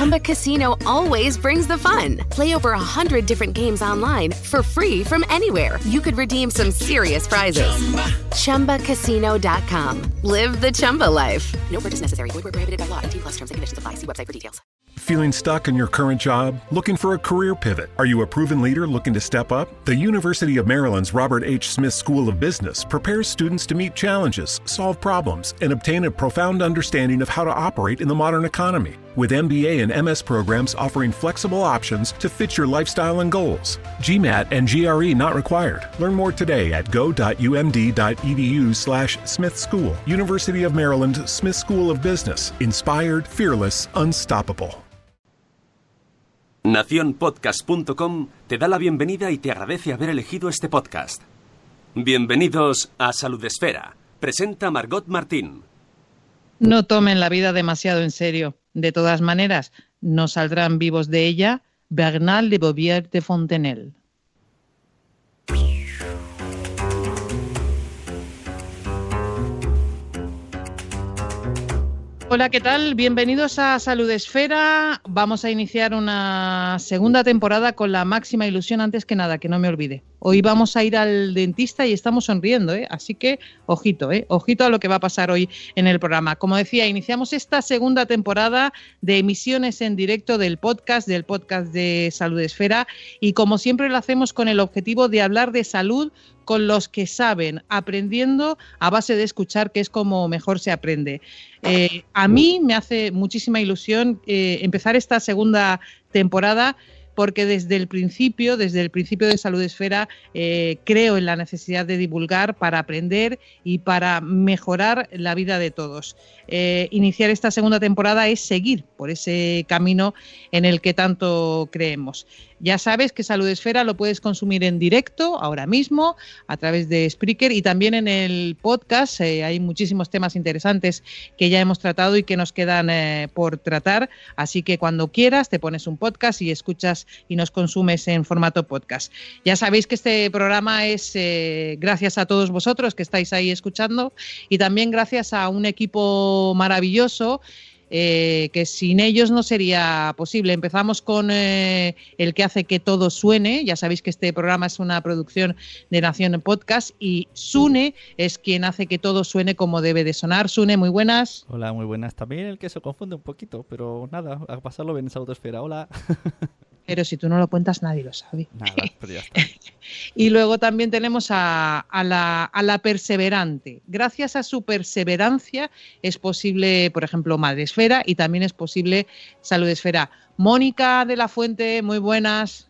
Chumba Casino always brings the fun. Play over a hundred different games online for free from anywhere. You could redeem some serious prizes. Chumba. ChumbaCasino.com. Live the Chumba life. No purchase necessary. Void where prohibited by law. T plus terms and conditions apply. See website for details. Feeling stuck in your current job? Looking for a career pivot? Are you a proven leader looking to step up? The University of Maryland's Robert H. Smith School of Business prepares students to meet challenges, solve problems, and obtain a profound understanding of how to operate in the modern economy. With MBA and MS programs offering flexible options to fit your lifestyle and goals. GMAT and GRE not required. Learn more today at go.umd.edu slash Smith School. University of Maryland Smith School of Business. Inspired, fearless, unstoppable. Naciónpodcast.com te da la bienvenida y te agradece haber elegido este podcast. Bienvenidos a Salud Esfera. Presenta Margot Martín. No tomen la vida demasiado en serio. De todas maneras, no saldrán vivos de ella Bernal de Bovier de Fontenelle. Hola, ¿qué tal? Bienvenidos a Salud Esfera. Vamos a iniciar una segunda temporada con la máxima ilusión antes que nada, que no me olvide. Hoy vamos a ir al dentista y estamos sonriendo, ¿eh? así que ojito, ¿eh? ojito a lo que va a pasar hoy en el programa. Como decía, iniciamos esta segunda temporada de emisiones en directo del podcast, del podcast de Salud Esfera, y como siempre lo hacemos con el objetivo de hablar de salud con los que saben, aprendiendo a base de escuchar, que es como mejor se aprende. Eh, a mí me hace muchísima ilusión eh, empezar esta segunda temporada porque desde el principio, desde el principio de Salud Esfera, eh, creo en la necesidad de divulgar para aprender y para mejorar la vida de todos. Iniciar esta segunda temporada es seguir por ese camino en el que tanto creemos. Ya sabes que Salud Esfera lo puedes consumir en directo ahora mismo a través de Spreaker y también en el podcast. Eh, hay muchísimos temas interesantes que ya hemos tratado y que nos quedan eh, por tratar. Así que cuando quieras te pones un podcast y escuchas y nos consumes en formato podcast. Ya sabéis que este programa es eh, gracias a todos vosotros que estáis ahí escuchando y también gracias a un equipo maravilloso eh, que sin ellos no sería posible. Empezamos con eh, el que hace que todo suene. Ya sabéis que este programa es una producción de Nación Podcast y Sune es quien hace que todo suene como debe de sonar. Sune, muy buenas. Hola, muy buenas. También el que se confunde un poquito, pero nada, a pasarlo bien en esa autoesfera. Hola. Pero si tú no lo cuentas, nadie lo sabe. Nada, pero ya está. Y luego también tenemos a, a la, a la perseverante. Gracias a su perseverancia es posible, por ejemplo, Madre Esfera y también es posible Salud Esfera. Mónica de la Fuente, muy buenas.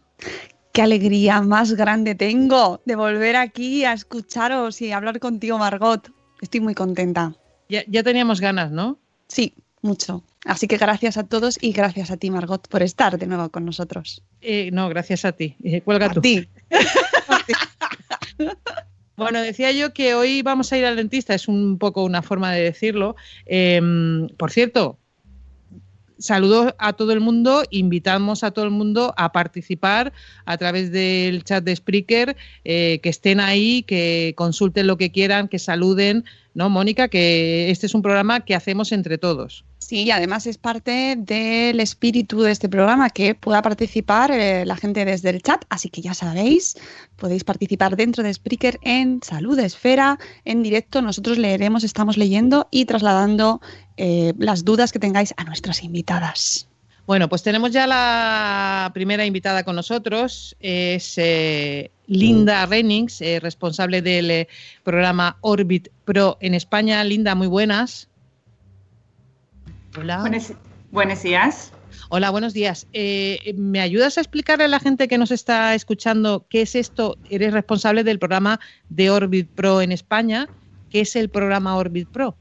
Qué alegría más grande tengo de volver aquí a escucharos y hablar contigo, Margot. Estoy muy contenta. Ya, ya teníamos ganas, ¿no? Sí, mucho. Así que gracias a todos y gracias a ti, Margot, por estar de nuevo con nosotros. Eh, no, gracias a ti. Eh, cuelga A tú. ti. Bueno, decía yo que hoy vamos a ir al dentista, es un poco una forma de decirlo. Eh, por cierto, saludo a todo el mundo, invitamos a todo el mundo a participar a través del chat de Spreaker, eh, que estén ahí, que consulten lo que quieran, que saluden, ¿no, Mónica? Que este es un programa que hacemos entre todos. Sí, y además es parte del espíritu de este programa que pueda participar eh, la gente desde el chat, así que ya sabéis, podéis participar dentro de Spreaker en Salud Esfera, en directo. Nosotros leeremos, estamos leyendo y trasladando eh, las dudas que tengáis a nuestras invitadas. Bueno, pues tenemos ya la primera invitada con nosotros, es eh, Linda Rennings, eh, responsable del eh, programa Orbit Pro en España. Linda, muy buenas. Hola. Buenos, buenos días. Hola, buenos días. Eh, ¿Me ayudas a explicarle a la gente que nos está escuchando qué es esto? Eres responsable del programa de Orbit Pro en España. ¿Qué es el programa Orbit Pro?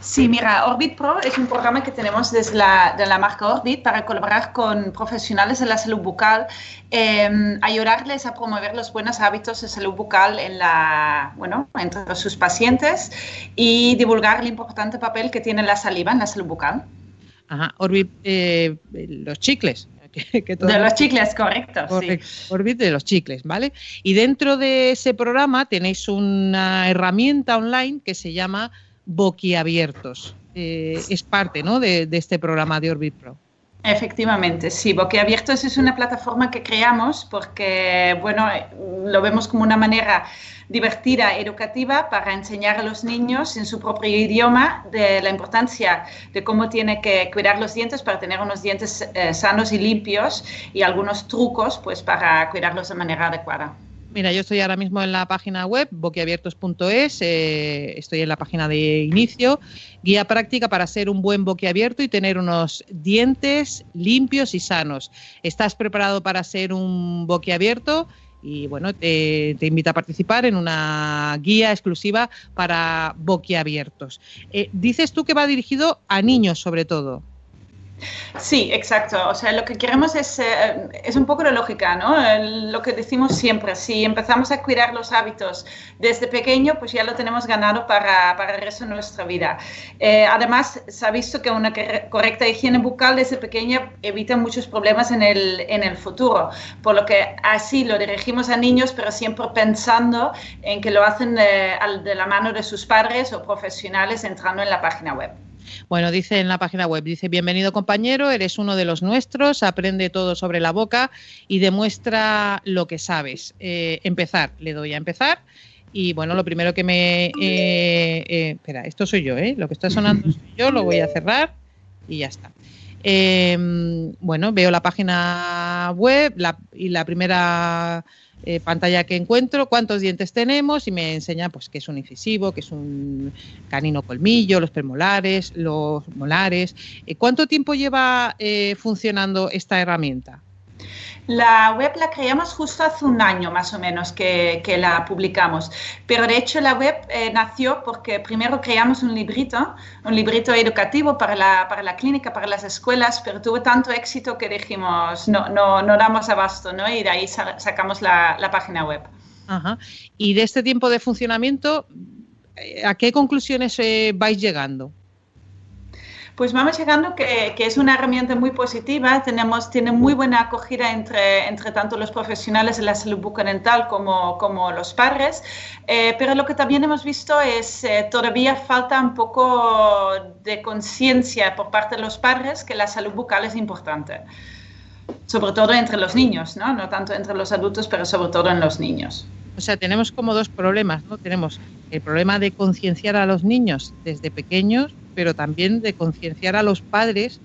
Sí, mira, Orbit Pro es un programa que tenemos desde la, de la marca Orbit para colaborar con profesionales de la salud bucal, eh, ayudarles a promover los buenos hábitos de salud bucal en la, bueno, entre sus pacientes y divulgar el importante papel que tiene la saliva en la salud bucal. Ajá, Orbit, eh, los chicles. de los chicles, correcto. Orbit de los chicles, ¿vale? Y dentro de ese programa tenéis una herramienta online que se llama Boquiabiertos. Eh, es parte ¿no? de, este programa de Orbit Pro. Efectivamente, sí, Boquiabiertos es una plataforma que creamos porque, bueno, lo vemos como una manera divertida, educativa, para enseñar a los niños en su propio idioma de la importancia de cómo tiene que cuidar los dientes para tener unos dientes eh, sanos y limpios y algunos trucos pues para cuidarlos de manera adecuada. Mira, yo estoy ahora mismo en la página web boquiabiertos.es, eh, estoy en la página de inicio, guía práctica para ser un buen boquiabierto y tener unos dientes limpios y sanos. ¿Estás preparado para ser un boquiabierto? Y bueno, te, invita a participar en una guía exclusiva para boquiabiertos. Eh, dices tú que va dirigido a niños sobre todo. Sí, exacto. O sea, lo que queremos es, eh, es un poco la lógica, ¿no? lo que decimos siempre, si empezamos a cuidar los hábitos desde pequeño, pues ya lo tenemos ganado para, para el resto de nuestra vida. Eh, además, se ha visto que una correcta higiene bucal desde pequeña evita muchos problemas en el, en el futuro, por lo que así lo dirigimos a niños, pero siempre pensando en que lo hacen de, de la mano de sus padres o profesionales entrando en la página web. Bueno, dice en la página web, dice, bienvenido compañero, eres uno de los nuestros, aprende todo sobre la boca y demuestra lo que sabes. Eh, empezar, le doy a empezar. Y bueno, lo primero que me... Eh, eh, espera, esto soy yo, ¿eh? Lo que está sonando soy yo, lo voy a cerrar y ya está. bueno, veo la página web y la primera eh, pantalla que encuentro, cuántos dientes tenemos y me enseña pues qué es un incisivo, qué es un canino colmillo, los premolares, los molares. Eh, ¿Cuánto tiempo lleva eh, funcionando esta herramienta? La web la creamos justo hace un año más o menos que, la publicamos, pero de hecho la web eh, nació porque primero creamos un librito, un librito educativo para la, para la clínica, para las escuelas, pero tuvo tanto éxito que dijimos no, no, no damos abasto, ¿no? Y de ahí sacamos la, página web. Ajá. Y de este tiempo de funcionamiento, eh, ¿a qué conclusiones eh, vais llegando? Pues vamos llegando que, que, es una herramienta muy positiva, tenemos, tiene muy buena acogida entre, entre tanto los profesionales de la salud bucodental como, como los padres, eh, pero lo que también hemos visto es eh, todavía falta un poco de conciencia por parte de los padres que la salud bucal es importante, sobre todo entre los niños, ¿no? no tanto entre los adultos, pero sobre todo en los niños. O sea, tenemos como dos problemas, ¿no? Tenemos el problema de concienciar a los niños desde pequeños pero también de concienciar a los padres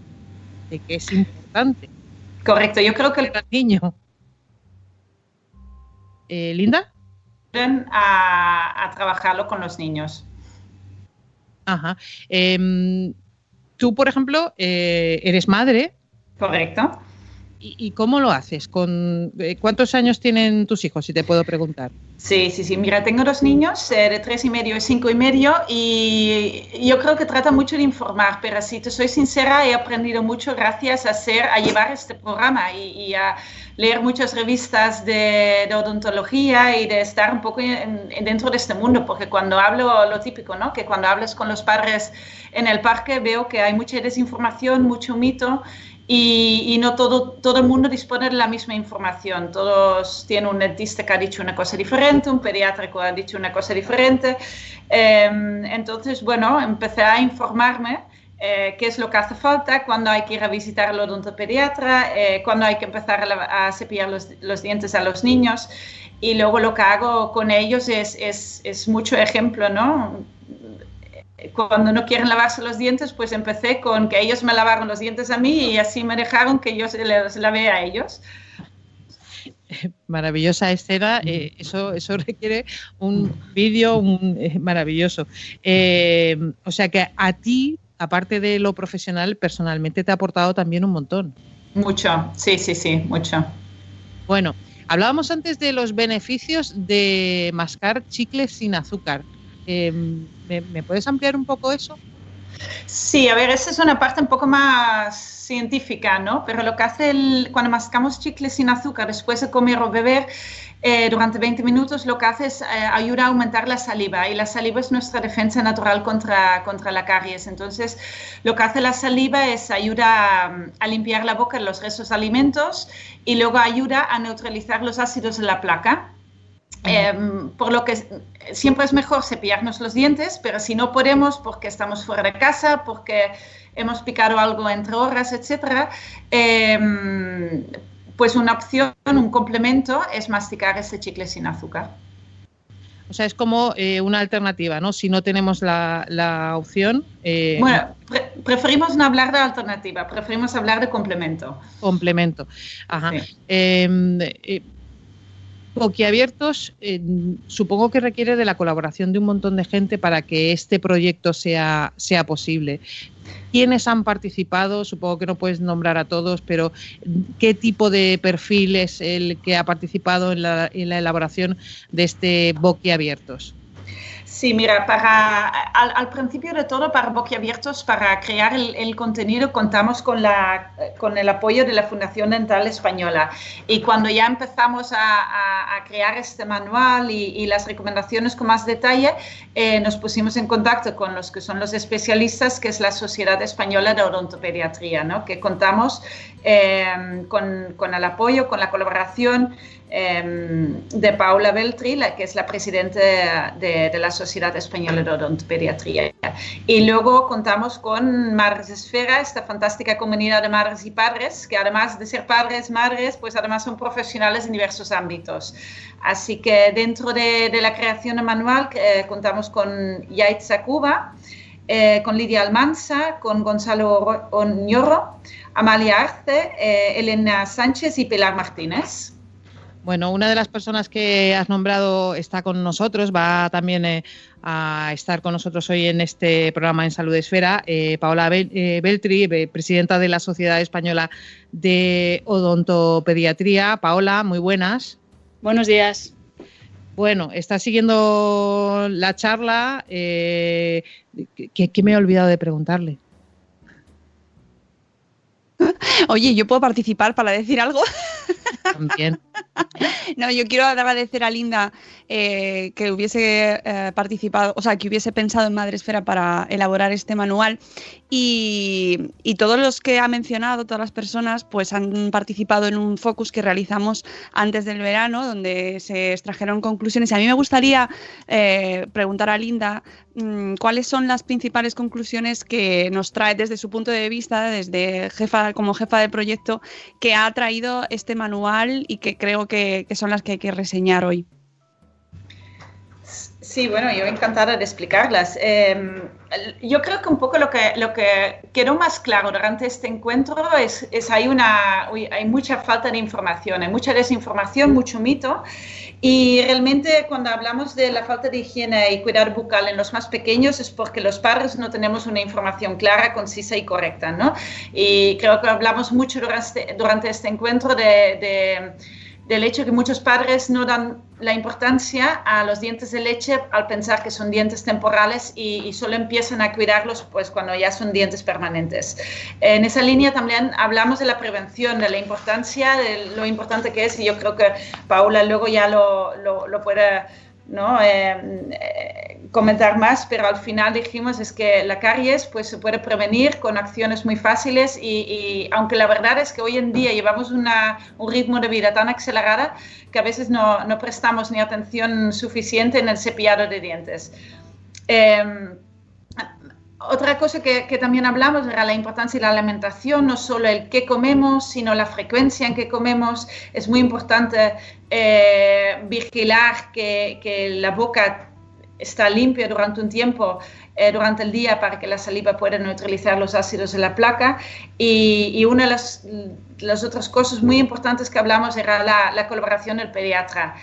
de que es importante. Correcto, yo creo que el niño. Eh, Linda. A, a, trabajarlo con los niños. Ajá. Em, tú, por ejemplo, eh, eres madre. Correcto. ¿Y, cómo lo haces? ¿Con, eh, ¿Cuántos años tienen tus hijos, si te puedo preguntar? Sí, sí, sí. Mira, tengo dos niños eh, de tres y medio y cinco y medio y yo creo que trata mucho de informar, pero si te soy sincera, he aprendido mucho gracias a, hacer, a llevar este programa y, a leer muchas revistas de, odontología y de estar un poco dentro de este mundo, porque cuando hablo, lo típico, ¿no? Que cuando hablas con los padres en el parque veo que hay mucha desinformación, mucho mito y, no todo, todo el mundo dispone de la misma información. Todos tienen un dentista que ha dicho una cosa diferente, un pediatra que ha dicho una cosa diferente. Em, entonces, bueno, empecé a informarme. Eh, qué es lo que hace falta, cuándo hay que ir a visitar al odontopediatra, eh, cuándo hay que empezar a, cepillar los, los, dientes a los niños. Y luego lo que hago con ellos es, es, es mucho ejemplo, ¿no? Cuando no quieren lavarse los dientes, pues empecé con que ellos me lavaron los dientes a mí y así me dejaron que yo se los lavé a ellos. Maravillosa escena, eh, eso, eso requiere un vídeo eh, maravilloso. Eh, o sea que a ti, aparte de lo profesional, personalmente te ha aportado también un montón. Mucho, sí, sí, sí, mucho. Bueno, hablábamos antes de los beneficios de mascar chicles sin azúcar. Em, ¿me, puedes ampliar un poco eso? Sí, a ver, esa es una parte un poco más científica, ¿no? Pero lo que hace el, cuando mascamos chicles sin azúcar después de comer o beber, eh, durante 20 minutos lo que hace es eh, ayuda a aumentar la saliva y la saliva es nuestra defensa natural contra, contra la caries. Entonces, lo que hace la saliva es ayuda a, limpiar la boca de los restos de alimentos y luego ayuda a neutralizar los ácidos de la placa. Em, por lo que siempre es mejor cepillarnos los dientes, pero si no podemos porque estamos fuera de casa, porque hemos picado algo entre horas, etc., pues una opción, un complemento es masticar ese chicle sin azúcar. O sea, es como eh, una alternativa, ¿no? Si no tenemos la, opción. Eh, bueno, preferimos no hablar de alternativa, preferimos hablar de complemento. Complemento. Ajá. Em, eh, boquiabiertos, supongo que requiere de la colaboración de un montón de gente para que este proyecto sea, sea posible. ¿Quiénes han participado? Supongo que no puedes nombrar a todos, pero ¿qué tipo de perfil es el que ha participado en la, en la elaboración de este boquiabiertos? Sí, mira, para, al, principio de todo, para Boquiabiertos, para crear el, contenido, contamos con, la, con el apoyo de la Fundación Dental Española. Y cuando ya empezamos a, crear este manual y, las recomendaciones con más detalle, eh, nos pusimos en contacto con los que son los especialistas, que es la Sociedad Española de Odontopediatría, ¿no? que contamos eh, con, con el apoyo, con la colaboración Em, de Paula Beltri, que es la presidenta de, la Sociedad Española de Odontopediatría. Y luego contamos con Madres Esfera, esta fantástica comunidad de madres y padres, que además de ser padres, madres, pues además son profesionales en diversos ámbitos. Así que dentro de, la creación del manual eh, contamos con Yaitza Cuba, eh, con Lidia Almanza, con Gonzalo Oñoro, Amalia Arce, eh, Elena Sánchez y Pilar Martínez. Bueno, una de las personas que has nombrado está con nosotros, va también eh, a estar con nosotros hoy en este programa en Salud Esfera, eh, Paola eh, Beltri, presidenta de la Sociedad Española de Odontopediatría. Paola, muy buenas. Buenos días. Bueno, está siguiendo la charla. ¿qué, ¿Qué me he olvidado de preguntarle? Oye, ¿yo puedo participar para decir algo? También. No, yo quiero agradecer a Linda eh, que hubiese eh, participado, o sea, que hubiese pensado en Madresfera para elaborar este manual y, todos los que ha mencionado, todas las personas, pues han participado en un focus que realizamos antes del verano, donde se extrajeron conclusiones. Y a mí me gustaría eh, preguntar a Linda mm, cuáles son las principales conclusiones que nos trae desde su punto de vista, desde jefa, como jefa de proyecto, que ha traído este manual y que creo que son las que hay que reseñar hoy. Sí, bueno, yo encantada de explicarlas. Em, yo creo que un poco lo que, lo que quedó más claro durante este encuentro es, es hay, una, hay mucha falta de información, hay mucha desinformación, mucho mito. Y realmente cuando hablamos de la falta de higiene y cuidado bucal en los más pequeños es porque los padres no tenemos una información clara, concisa y correcta, ¿no? Y creo que hablamos mucho durante, durante este encuentro de del hecho que muchos padres no dan la importancia a los dientes de leche al pensar que son dientes temporales y, solo empiezan a cuidarlos pues cuando ya son dientes permanentes. En esa línea también hablamos de la prevención, de la importancia, de lo importante que es y yo creo que Paula luego ya lo, lo, lo puede ¿no? Eh, eh, comentar más, pero al final dijimos es que la caries pues, se puede prevenir con acciones muy fáciles y, aunque la verdad es que hoy en día llevamos un ritmo de vida tan acelerada que a veces no, no prestamos ni atención suficiente en el cepillado de dientes. Em, otra cosa que, que, también hablamos era la importancia de la alimentación, no solo el qué comemos, sino la frecuencia en que comemos. Es muy importante eh, vigilar que, que, la boca está limpia durante un tiempo, eh, durante el día, para que la saliva pueda neutralizar los ácidos de la placa. Y, y una de las, las, otras cosas muy importantes que hablamos era la, la colaboración del pediatra.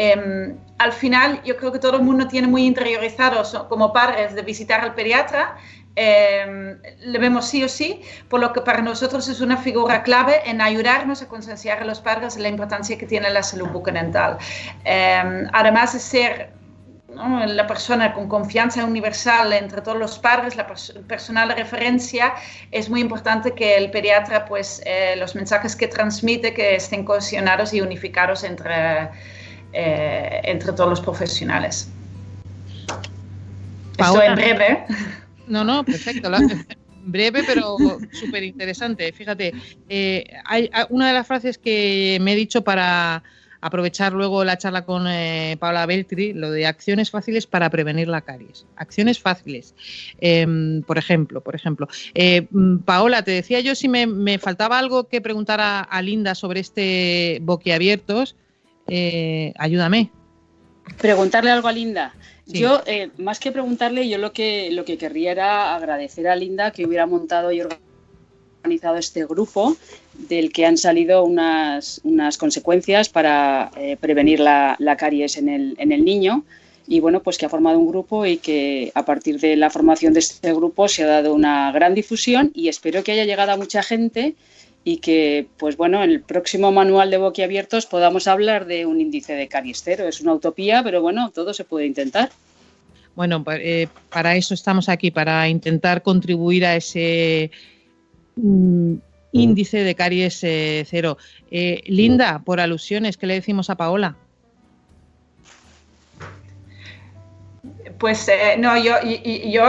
Em, al final, yo creo que todo el mundo tiene muy interiorizado como padres de visitar al pediatra. Em, le vemos sí o sí, por lo que para nosotros es una figura clave en ayudarnos a concienciar a los padres de la importancia que tiene la salud bucodental. Em, además de ser la persona con confianza universal entre todos los padres, la personal de referencia, es muy importante que el pediatra, pues eh, los mensajes que transmite, que estén cohesionados y unificados entre, eh, entre todos los profesionales. Esto en breve. No, no, perfecto. breve, pero súper interesante. Fíjate, eh, hay una de las frases que me he dicho para aprovechar luego la charla con eh, Paula Beltri, lo de acciones fáciles para prevenir la caries. Acciones fáciles. Em, por ejemplo, por ejemplo. Eh, mm, Paola, te decía yo si me, faltaba algo que preguntar a, Linda sobre este boquiabiertos. Eh, ayúdame. Preguntarle algo a Linda. Yo, más que preguntarle, yo lo que, lo que querría era agradecer a Linda que hubiera montado y organizado este grupo del que han salido unas, unas consecuencias para eh, prevenir la, caries en el, en el niño y bueno, pues que ha formado un grupo y que a partir de la formación de este grupo se ha dado una gran difusión y espero que haya llegado a mucha gente y que, pues bueno, en el próximo manual de boquiabiertos podamos hablar de un índice de caries cero. Es una utopía, pero bueno, todo se puede intentar. Bueno, eh, para eso estamos aquí, para intentar contribuir a ese mm, índice de caries eh, cero. Eh, Linda, por alusiones, ¿qué le decimos a Paola? Pues eh, no, yo, yo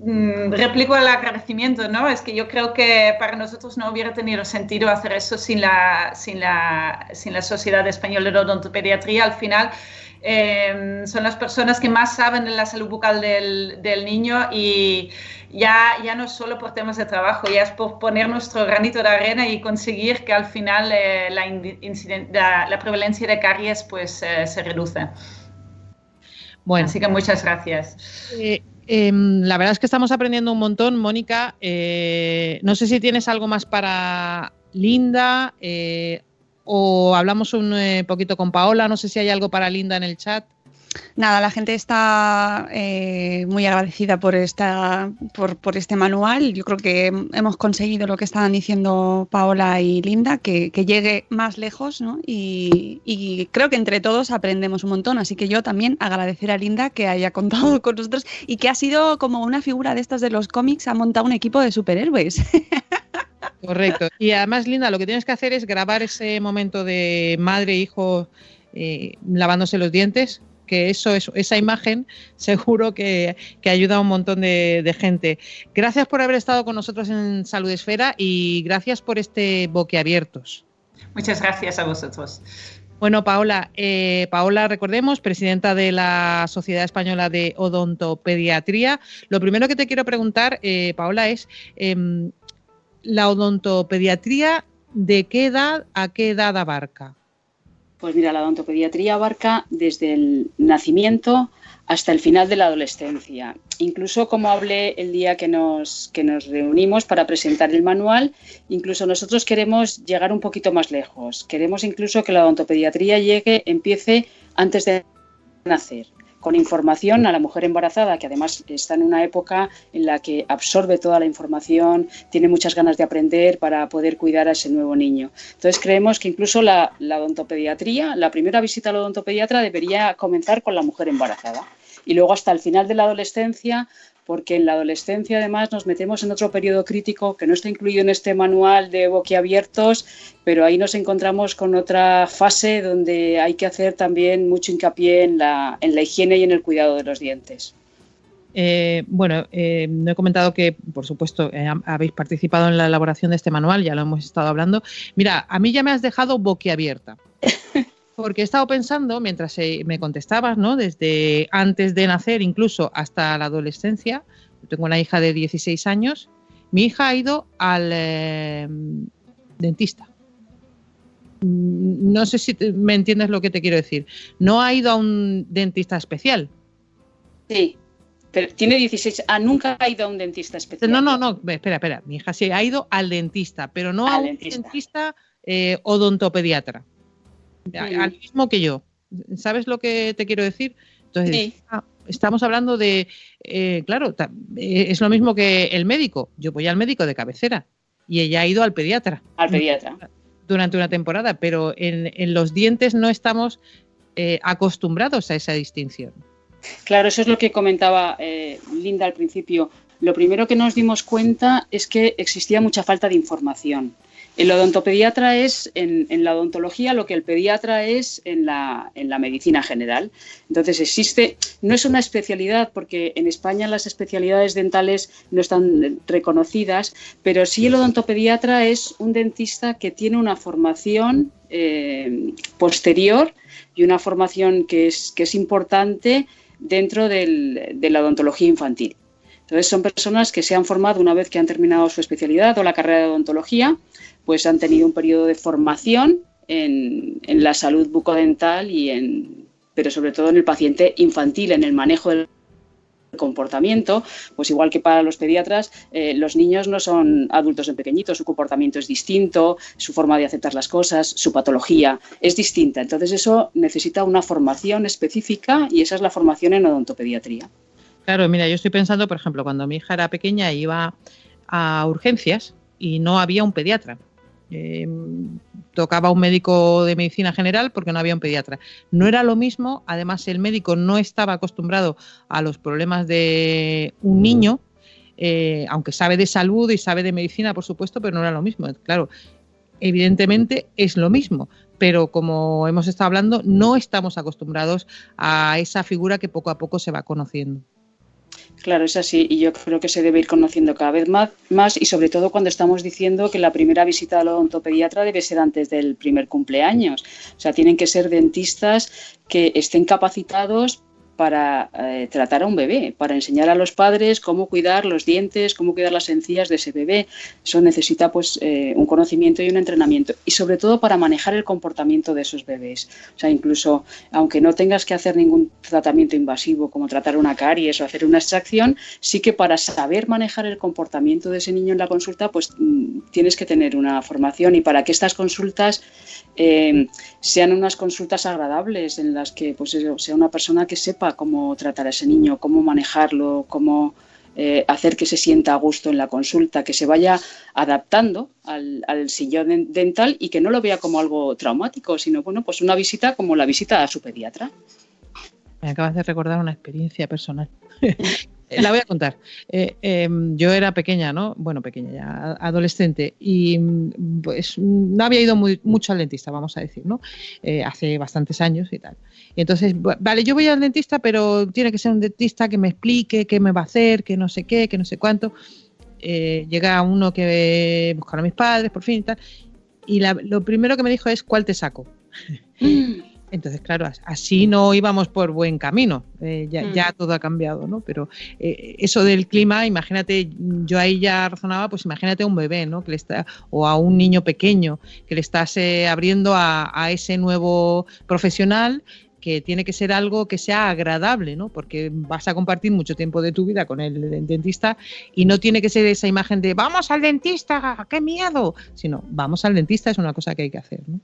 mm, replico el agradecimiento, ¿no? Es que yo creo que para nosotros no hubiera tenido sentido hacer eso sin la, sin la, sin la Sociedad Española de Odontopediatría. Al final, Em, son las personas que más saben de la salud bucal del, del, niño y ya, ya no es solo por temas de trabajo, ya es por poner nuestro granito de arena y conseguir que al final eh, la, la, prevalencia de caries pues, eh, se reduce. Bueno. Así que muchas gracias. Eh, la verdad es que estamos aprendiendo un montón, Mónica. no sé si tienes algo más para Linda o hablamos un eh, poquito con Paola, no sé si hay algo para Linda en el chat. Nada, la gente está eh, muy agradecida por, esta, por, este manual. Yo creo que hemos conseguido lo que estaban diciendo Paola y Linda, que, llegue más lejos, ¿no? Y, y, creo que entre todos aprendemos un montón. Así que yo también agradecer a Linda que haya contado con nosotros y que ha sido como una figura de estas de los cómics, ha montado un equipo de superhéroes. Correcto. Y además, Linda, lo que tienes que hacer es grabar ese momento de madre e hijo eh, lavándose los dientes, que eso, esa imagen seguro que, ayuda a un montón de, gente. Gracias por haber estado con nosotros en Salud Esfera y gracias por este boquiabiertos. Muchas gracias a vosotros. Bueno, Paola, eh, Paola, recordemos, presidenta de la Sociedad Española de Odontopediatría. Lo primero que te quiero preguntar, eh, Paola, es em, la odontopediatría, ¿de qué edad a qué edad abarca? Pues mira, la odontopediatría abarca desde el nacimiento hasta el final de la adolescencia. Incluso como hablé el día que nos, que nos reunimos para presentar el manual, incluso nosotros queremos llegar un poquito más lejos. Queremos incluso que la odontopediatría llegue, empiece antes de nacer con información a la mujer embarazada, que además está en una época en la que absorbe toda la información, tiene muchas ganas de aprender para poder cuidar a ese nuevo niño. Entonces creemos que incluso la, la odontopediatría, la primera visita al odontopediatra debería comenzar con la mujer embarazada. Y luego hasta el final de la adolescencia porque en la adolescencia además nos metemos en otro periodo crítico que no está incluido en este manual de boquiabiertos, pero ahí nos encontramos con otra fase donde hay que hacer también mucho hincapié en la, en la higiene y en el cuidado de los dientes. Eh, bueno, eh, no he comentado que, por supuesto, eh, habéis participado en la elaboración de este manual, ya lo hemos estado hablando. Mira, a mí ya me has dejado boquiabierta. porque he estado pensando, mientras me contestabas, ¿no? Desde antes de nacer, incluso hasta la adolescencia, yo tengo una hija de 16 años, mi hija ha ido al em, dentista. No sé si me entiendes lo que te quiero decir. No ha ido a un dentista especial. Sí, pero tiene 16. Ah, nunca ha ido a un dentista especial. No, no, no. Espera, espera. Mi hija sí ha ido al dentista, pero no a un dentista, eh, odontopediatra al mismo que yo. ¿Sabes lo que te quiero decir? Entonces, ah, estamos hablando de, eh, claro, eh, es lo mismo que el médico. Yo voy al médico de cabecera y ella ha ido al pediatra. Al pediatra. Durante una temporada, pero en, los dientes no estamos eh, acostumbrados a esa distinción. Claro, eso es lo que comentaba eh, Linda al principio. Lo primero que nos dimos cuenta es que existía mucha falta de información. El odontopediatra es en, la odontología lo que el pediatra es en la, en la, medicina general. Entonces existe, no es una especialidad porque en España las especialidades dentales no están reconocidas, pero sí el odontopediatra es un dentista que tiene una formación eh, posterior y una formación que es, que es importante dentro de la odontología infantil. Entonces son personas que se han formado una vez que han terminado su especialidad o la carrera de odontología, pues han tenido un periodo de formación en, la salud bucodental y en, pero sobre todo en el paciente infantil, en el manejo del comportamiento, pues igual que para los pediatras, eh, los niños no son adultos en pequeñitos, su comportamiento es distinto, su forma de aceptar las cosas, su patología es distinta. Entonces eso necesita una formación específica y esa es la formación en odontopediatría. Claro, mira, yo estoy pensando, por ejemplo, cuando mi hija era pequeña iba a urgencias y no había un pediatra. Eh, tocaba un médico de medicina general porque no había un pediatra. No era lo mismo, además el médico no estaba acostumbrado a los problemas de un niño, eh, aunque sabe de salud y sabe de medicina, por supuesto, pero no era lo mismo. Claro, evidentemente es lo mismo, pero como hemos estado hablando, no estamos acostumbrados a esa figura que poco a poco se va conociendo. Claro, es así y yo creo que se debe ir conociendo cada vez más, más y sobre todo cuando estamos diciendo que la primera visita al odontopediatra debe ser antes del primer cumpleaños. O sea, tienen que ser dentistas que estén capacitados para eh, tratar a un bebé, para enseñar a los padres cómo cuidar los dientes, cómo cuidar las encías de ese bebé. Eso necesita pues eh, un conocimiento y un entrenamiento y sobre todo para manejar el comportamiento de esos bebés. O sea, incluso aunque no tengas que hacer ningún tratamiento invasivo como tratar una caries o hacer una extracción, sí que para saber manejar el comportamiento de ese niño en la consulta, pues mm, tienes que tener una formación y para que estas consultas eh, sean unas consultas agradables en las que pues sea una persona que sepa cómo tratar a ese niño, cómo manejarlo, cómo eh, hacer que se sienta a gusto en la consulta, que se vaya adaptando al, sillón dental y que no lo vea como algo traumático, sino bueno, pues una visita como la visita a su pediatra. Me acabas de recordar una experiencia personal. La voy a contar. Eh, em, yo era pequeña, ¿no? Bueno, pequeña, ya adolescente, y mm, pues no había ido mucho al dentista, vamos a decir, ¿no? Eh, hace bastantes años y tal. Y entonces, vale, yo voy al dentista, pero tiene que ser un dentista que me explique qué me va a hacer, que no sé qué, que no sé cuánto. Eh, llega uno que buscar a mis padres, por fin y tal. Y lo primero que me dijo es, ¿cuál te saco? Entonces, claro, así no íbamos por buen camino. Eh, ya, mm. todo ha cambiado, ¿no? Pero eh, eso del clima, imagínate, yo ahí ya razonaba, pues imagínate a un bebé, ¿no? Que le está, o a un niño pequeño que le estás eh, abriendo a, ese nuevo profesional que tiene que ser algo que sea agradable, ¿no? Porque vas a compartir mucho tiempo de tu vida con el dentista y no tiene que ser esa imagen de vamos al dentista, qué miedo, sino vamos al dentista es una cosa que hay que hacer, ¿no?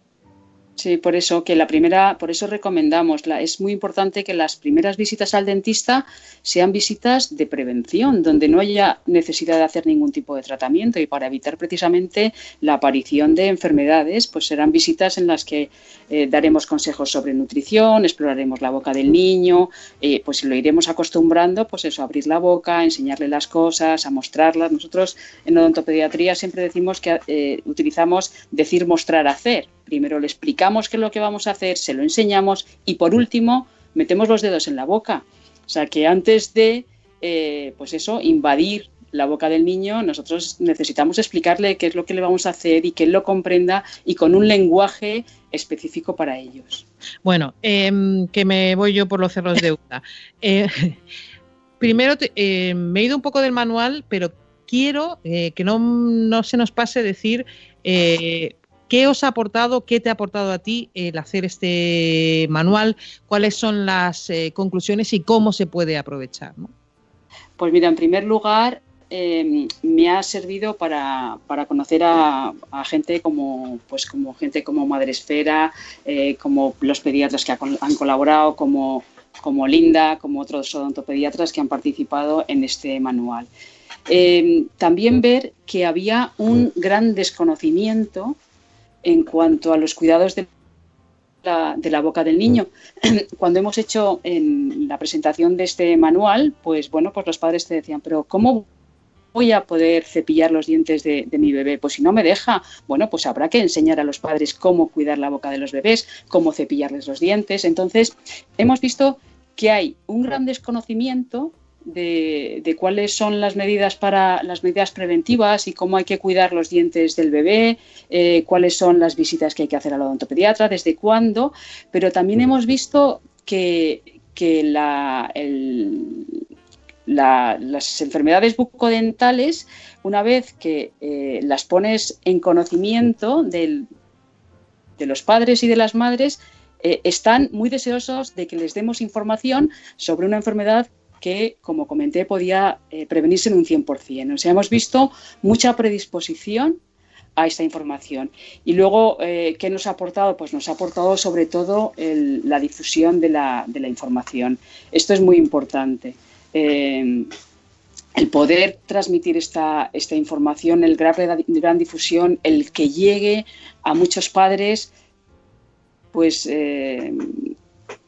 Sí, por eso que la primera, por eso recomendamos, la, es muy importante que las primeras visitas al dentista sean visitas de prevención, donde no haya necesidad de hacer ningún tipo de tratamiento y para evitar precisamente la aparición de enfermedades, pues serán visitas en las que eh, daremos consejos sobre nutrición, exploraremos la boca del niño, eh, pues lo iremos acostumbrando, pues eso, a abrir la boca, a enseñarle las cosas, a mostrarlas. Nosotros en odontopediatría siempre decimos que eh, utilizamos decir, mostrar, hacer Primero le explicamos qué es lo que vamos a hacer, se lo enseñamos y por último metemos los dedos en la boca. O sea que antes de, eh, pues eso, invadir la boca del niño, nosotros necesitamos explicarle qué es lo que le vamos a hacer y que él lo comprenda y con un lenguaje específico para ellos. Bueno, em, que me voy yo por los cerros de Uta. Eh, primero, eh, me he ido un poco del manual, pero quiero que no, no, se nos pase decir ¿Qué os ha aportado, qué te ha aportado a ti el hacer este manual? ¿Cuáles son las eh, conclusiones y cómo se puede aprovechar? Pues mira, en primer lugar, em, me ha servido para, conocer a, gente como pues como gente como Madresfera, eh, como los pediatras que han colaborado, como, como Linda, como otros odontopediatras que han participado en este manual. Em, también ver que había un gran desconocimiento en cuanto a los cuidados de de la boca del niño. Cuando hemos hecho en la presentación de este manual, pues bueno, pues los padres te decían, pero ¿cómo voy a poder cepillar los dientes de, mi bebé? Pues si no me deja, bueno, pues habrá que enseñar a los padres cómo cuidar la boca de los bebés, cómo cepillarles los dientes. Entonces, hemos visto que hay un gran desconocimiento de, cuáles son las medidas para las medidas preventivas y cómo hay que cuidar los dientes del bebé, eh, cuáles son las visitas que hay que hacer al odontopediatra, desde cuándo, pero también hemos visto que, la, las enfermedades bucodentales, una vez que eh, las pones en conocimiento de los padres y de las madres, eh, están muy deseosos de que les demos información sobre una enfermedad que, como comenté, podía eh, prevenirse en un 100%. O sea, hemos visto mucha predisposición a esta información. Y luego, eh, ¿qué nos ha aportado? Pues nos ha aportado sobre todo la difusión de la, información. Esto es muy importante. Eh, el poder transmitir esta, esta información, el gran, gran difusión, el que llegue a muchos padres, pues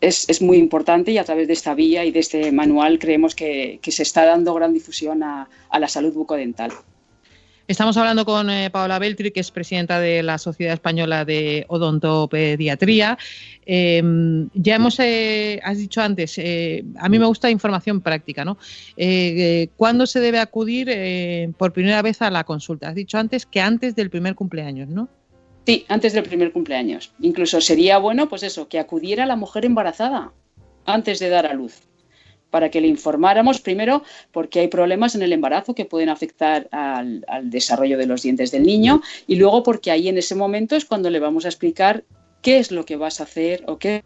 es, muy importante y a través de esta vía y de este manual creemos que, se está dando gran difusión a, la salud bucodental. Estamos hablando con eh, Paola Beltri, que es presidenta de la Sociedad Española de Odontopediatría. Em, ya hemos, eh, has dicho antes, eh, a mí me gusta información práctica, ¿no? ¿Cuándo se debe acudir por primera vez a la consulta? Has dicho antes que antes del primer cumpleaños, ¿no? Sí, antes del primer cumpleaños. Incluso sería bueno, pues eso, que acudiera la mujer embarazada antes de dar a luz, para que le informáramos primero porque hay problemas en el embarazo que pueden afectar al, desarrollo de los dientes del niño y luego porque ahí en ese momento es cuando le vamos a explicar qué es lo que vas a hacer o qué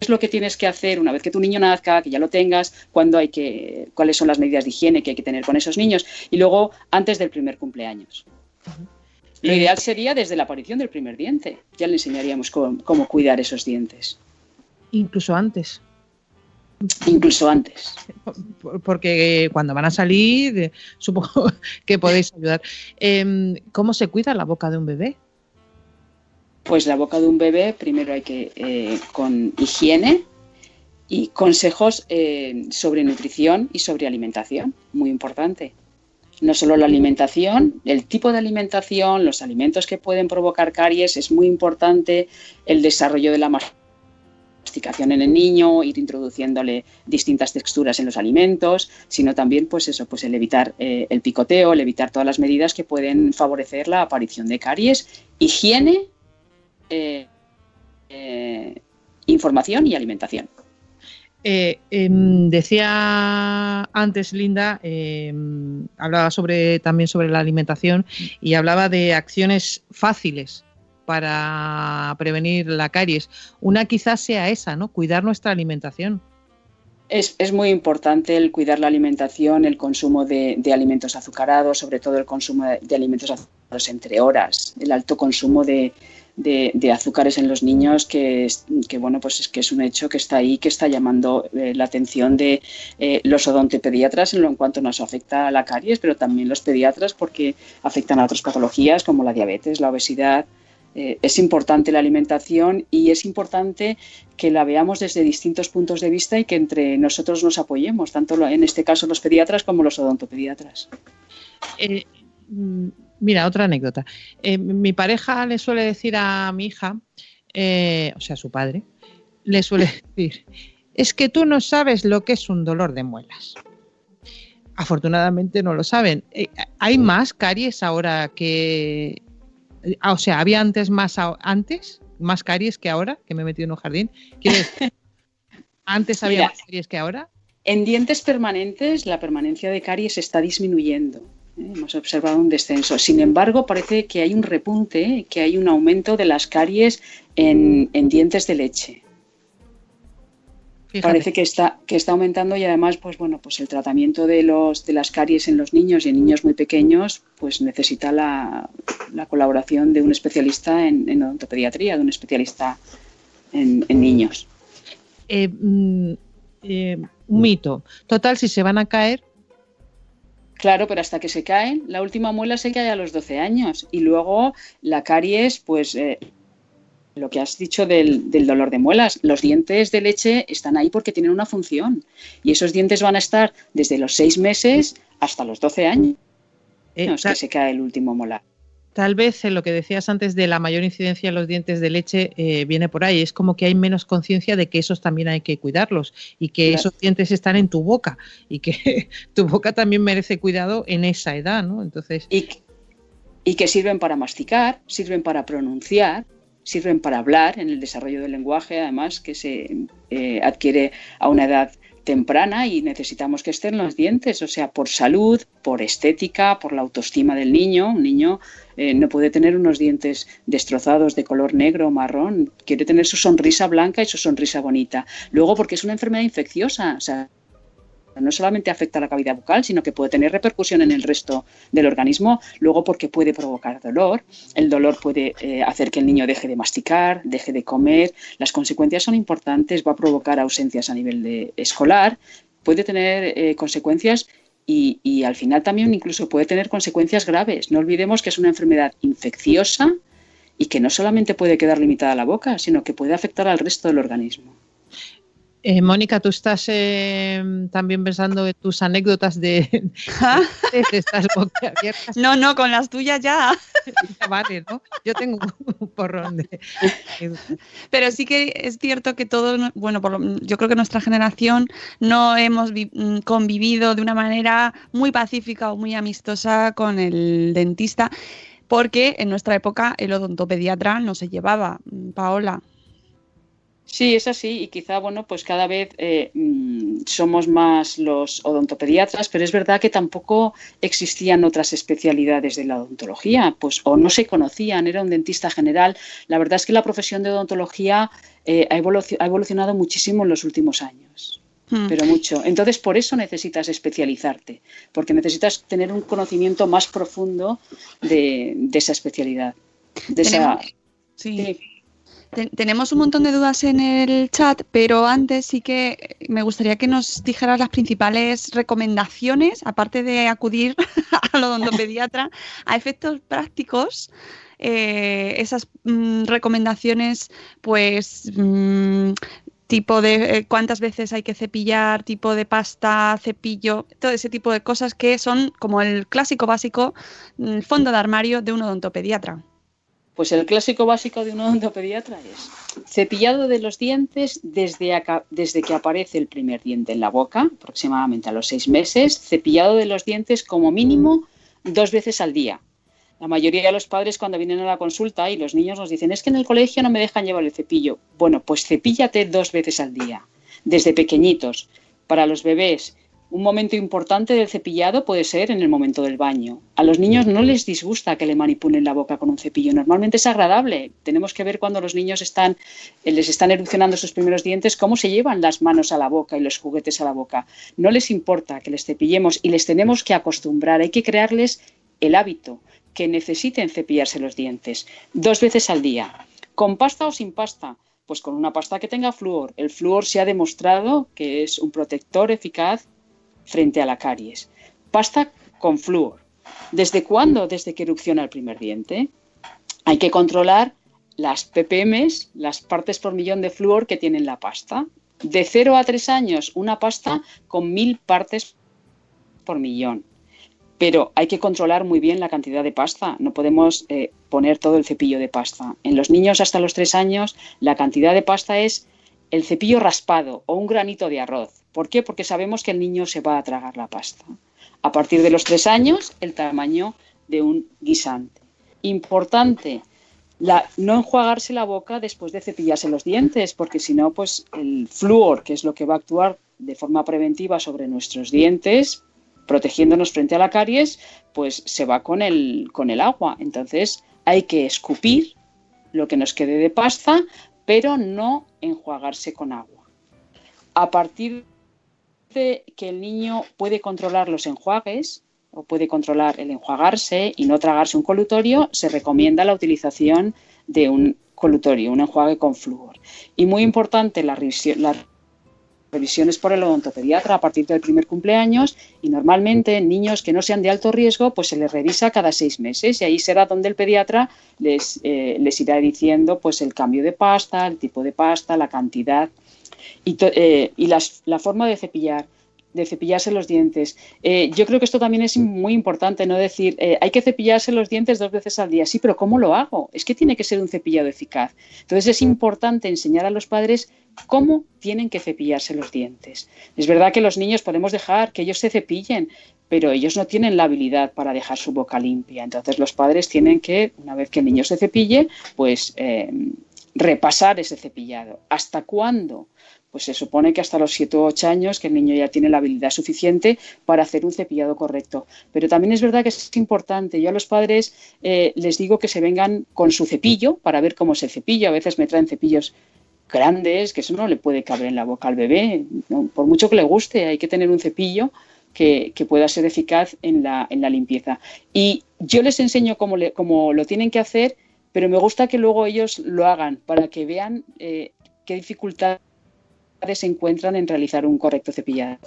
es lo que tienes que hacer una vez que tu niño nazca, que ya lo tengas, hay que, cuáles son las medidas de higiene que hay que tener con esos niños y luego antes del primer cumpleaños. Lo ideal sería desde la aparición del primer diente. Ya le enseñaríamos cómo, cuidar esos dientes. Incluso antes. Incluso antes. Porque cuando van a salir, supongo que podéis ayudar. Em, ¿Cómo se cuida la boca de un bebé? Pues la boca de un bebé, primero hay que, eh, con higiene y consejos eh, sobre nutrición y sobre alimentación, muy importante no solo la alimentación, el tipo de alimentación, los alimentos que pueden provocar caries, es muy importante el desarrollo de la masticación en el niño, ir introduciéndole distintas texturas en los alimentos, sino también pues eso, pues el evitar eh, el picoteo, el evitar todas las medidas que pueden favorecer la aparición de caries, higiene, eh, eh, información y alimentación. Eh, em, decía antes Linda, em, hablaba sobre, también sobre la alimentación y hablaba de acciones fáciles para prevenir la caries. Una quizás sea esa, ¿no? Cuidar nuestra alimentación. Es, muy importante el cuidar la alimentación, el consumo de, alimentos azucarados, sobre todo el consumo de alimentos azucarados entre horas, el alto consumo de, de, azúcares en los niños que, bueno pues es que es un hecho que está ahí que está llamando eh, la atención de eh, los odontopediatras en lo en cuanto nos afecta a la caries pero también los pediatras porque afectan a otras patologías como la diabetes la obesidad eh, es importante la alimentación y es importante que la veamos desde distintos puntos de vista y que entre nosotros nos apoyemos, tanto en este caso los pediatras como los odontopediatras. Mira, otra anécdota. Eh, mi pareja le suele decir a mi hija, eh, o sea, su padre, le suele decir, es que tú no sabes lo que es un dolor de muelas. Afortunadamente no lo saben. Eh, ¿Hay más caries ahora que... O sea, ¿había antes más antes? ¿Más caries que ahora? Que me he metido en un jardín. ¿Antes había más caries que ahora? En dientes permanentes la permanencia de caries está disminuyendo. Hemos observado un descenso. Sin embargo, parece que hay un repunte, que hay un aumento de las caries en, dientes de leche. Parece que está, que está aumentando y además, pues bueno, pues el tratamiento de los de las caries en los niños y en niños muy pequeños, pues necesita la, colaboración de un especialista en, odontopediatría, de un especialista en, niños. Eh, mm, eh, un mito. Total, si se van a caer, Claro, pero hasta que se caen, la última muela se cae a los 12 años y luego la caries, pues eh, lo que has dicho del, dolor de muelas. Los dientes de leche están ahí porque tienen una función y esos dientes van a estar desde los seis meses hasta los 12 años eh, que se cae el último molar. Tal vez en lo que decías antes de la mayor incidencia en los dientes de leche eh, viene por ahí. Es como que hay menos conciencia de que esos también hay que cuidarlos y que esos dientes están en tu boca y que tu boca también merece cuidado en esa edad, ¿no? Entonces. Y, y que sirven para masticar, sirven para pronunciar, sirven para hablar en el desarrollo del lenguaje, además que se eh, adquiere a una edad temprana y necesitamos que estén los dientes, o sea, por salud, por estética, por la autoestima del niño. Un niño eh, no puede tener unos dientes destrozados de color negro o marrón, quiere tener su sonrisa blanca y su sonrisa bonita. Luego, porque es una enfermedad infecciosa, o sea, no solamente afecta a la cavidad bucal, sino que puede tener repercusión en el resto del organismo, luego porque puede provocar dolor, el dolor puede eh, hacer que el niño deje de masticar, deje de comer, las consecuencias son importantes, va a provocar ausencias a nivel de escolar, puede tener eh, consecuencias y, y, al final también incluso puede tener consecuencias graves. No olvidemos que es una enfermedad infecciosa y que no solamente puede quedar limitada a la boca, sino que puede afectar al resto del organismo. Eh, Mónica, tú estás eh, también pensando en tus anécdotas de, estas No, no, con las tuyas ya. vale, ¿no? Yo tengo un porrón de. Pero sí que es cierto que todos, bueno, yo creo que nuestra generación no hemos mm, convivido de una manera muy pacífica o muy amistosa con el dentista, porque en nuestra época el odontopediatra no se llevaba. Paola. Sí, es así y quizá, bueno, pues cada vez eh, mm, somos más los odontopediatras, pero es verdad que tampoco existían otras especialidades de la odontología, pues o no se conocían, era un dentista general. La verdad es que la profesión de odontología eh, ha, evolucionado muchísimo en los últimos años, hmm. pero mucho. Entonces, por eso necesitas especializarte, porque necesitas tener un conocimiento más profundo de, esa especialidad. De esa, sí tenemos un montón de dudas en el chat, pero antes sí que me gustaría que nos dijeras las principales recomendaciones, aparte de acudir al odontopediatra, a efectos prácticos. Eh, esas mm, recomendaciones, pues mm, tipo de eh, cuántas veces hay que cepillar, tipo de pasta, cepillo, todo ese tipo de cosas que son como el clásico básico, el mm, fondo de armario de un odontopediatra. Pues el clásico básico de un odontopediatra es cepillado de los dientes desde, desde que aparece el primer diente en la boca, aproximadamente a los seis meses, cepillado de los dientes como mínimo dos veces al día. La mayoría de los padres cuando vienen a la consulta y los niños nos dicen es que en el colegio no me dejan llevar el cepillo. Bueno, pues cepíllate dos veces al día, desde pequeñitos. Para los bebés un momento importante del cepillado puede ser en el momento del baño. A los niños no les disgusta que le manipulen la boca con un cepillo. Normalmente es agradable. Tenemos que ver cuando los niños están, eh, les están erupcionando sus primeros dientes cómo se llevan las manos a la boca y los juguetes a la boca. No les importa que les cepillemos y les tenemos que acostumbrar. Hay que crearles el hábito que necesiten cepillarse los dientes dos veces al día. ¿Con pasta o sin pasta? Pues con una pasta que tenga flúor. El flúor se ha demostrado que es un protector eficaz frente a la caries. Pasta con flúor. ¿Desde cuándo? Desde que erupciona el primer diente. Hay que controlar las ppm, las partes por millón de flúor que tiene la pasta. De 0 a 3 años, una pasta con mil partes por millón. Pero hay que controlar muy bien la cantidad de pasta. No podemos eh, poner todo el cepillo de pasta. En los niños hasta los 3 años, la cantidad de pasta es el cepillo raspado o un granito de arroz. ¿Por qué? Porque sabemos que el niño se va a tragar la pasta. A partir de los tres años, el tamaño de un guisante. Importante, no enjuagarse la boca después de cepillarse los dientes, porque si no, pues el flúor, que es lo que va a actuar de forma preventiva sobre nuestros dientes, protegiéndonos frente a la caries, pues se va con el, con el agua. Entonces hay que escupir lo que nos quede de pasta, pero no enjuagarse con agua. A partir que el niño puede controlar los enjuagues o puede controlar el enjuagarse y no tragarse un colutorio, se recomienda la utilización de un colutorio, un enjuague con flúor. Y muy importante la, revisiones por el odontopediatra a partir del primer cumpleaños y normalmente niños que no sean de alto riesgo pues se les revisa cada seis meses y ahí será donde el pediatra les, eh, les irá diciendo pues el cambio de pasta, el tipo de pasta, la cantidad y, eh, y la forma de cepillar de cepillarse los dientes. Eh, yo creo que esto también es muy importante, no decir, eh, hay que cepillarse los dientes dos veces al día. Sí, pero ¿cómo lo hago? Es que tiene que ser un cepillado eficaz. Entonces es importante enseñar a los padres cómo tienen que cepillarse los dientes. Es verdad que los niños podemos dejar que ellos se cepillen, pero ellos no tienen la habilidad para dejar su boca limpia. Entonces los padres tienen que, una vez que el niño se cepille, pues eh, repasar ese cepillado. ¿Hasta cuándo? pues se supone que hasta los 7 o 8 años que el niño ya tiene la habilidad suficiente para hacer un cepillado correcto. Pero también es verdad que es importante. Yo a los padres eh, les digo que se vengan con su cepillo para ver cómo se cepilla. A veces me traen cepillos grandes, que eso no le puede caber en la boca al bebé. Por mucho que le guste, hay que tener un cepillo que, pueda ser eficaz en la, en la, limpieza. Y yo les enseño cómo, cómo, lo tienen que hacer, pero me gusta que luego ellos lo hagan para que vean eh, qué dificultad se encuentran en realizar un correcto cepillado.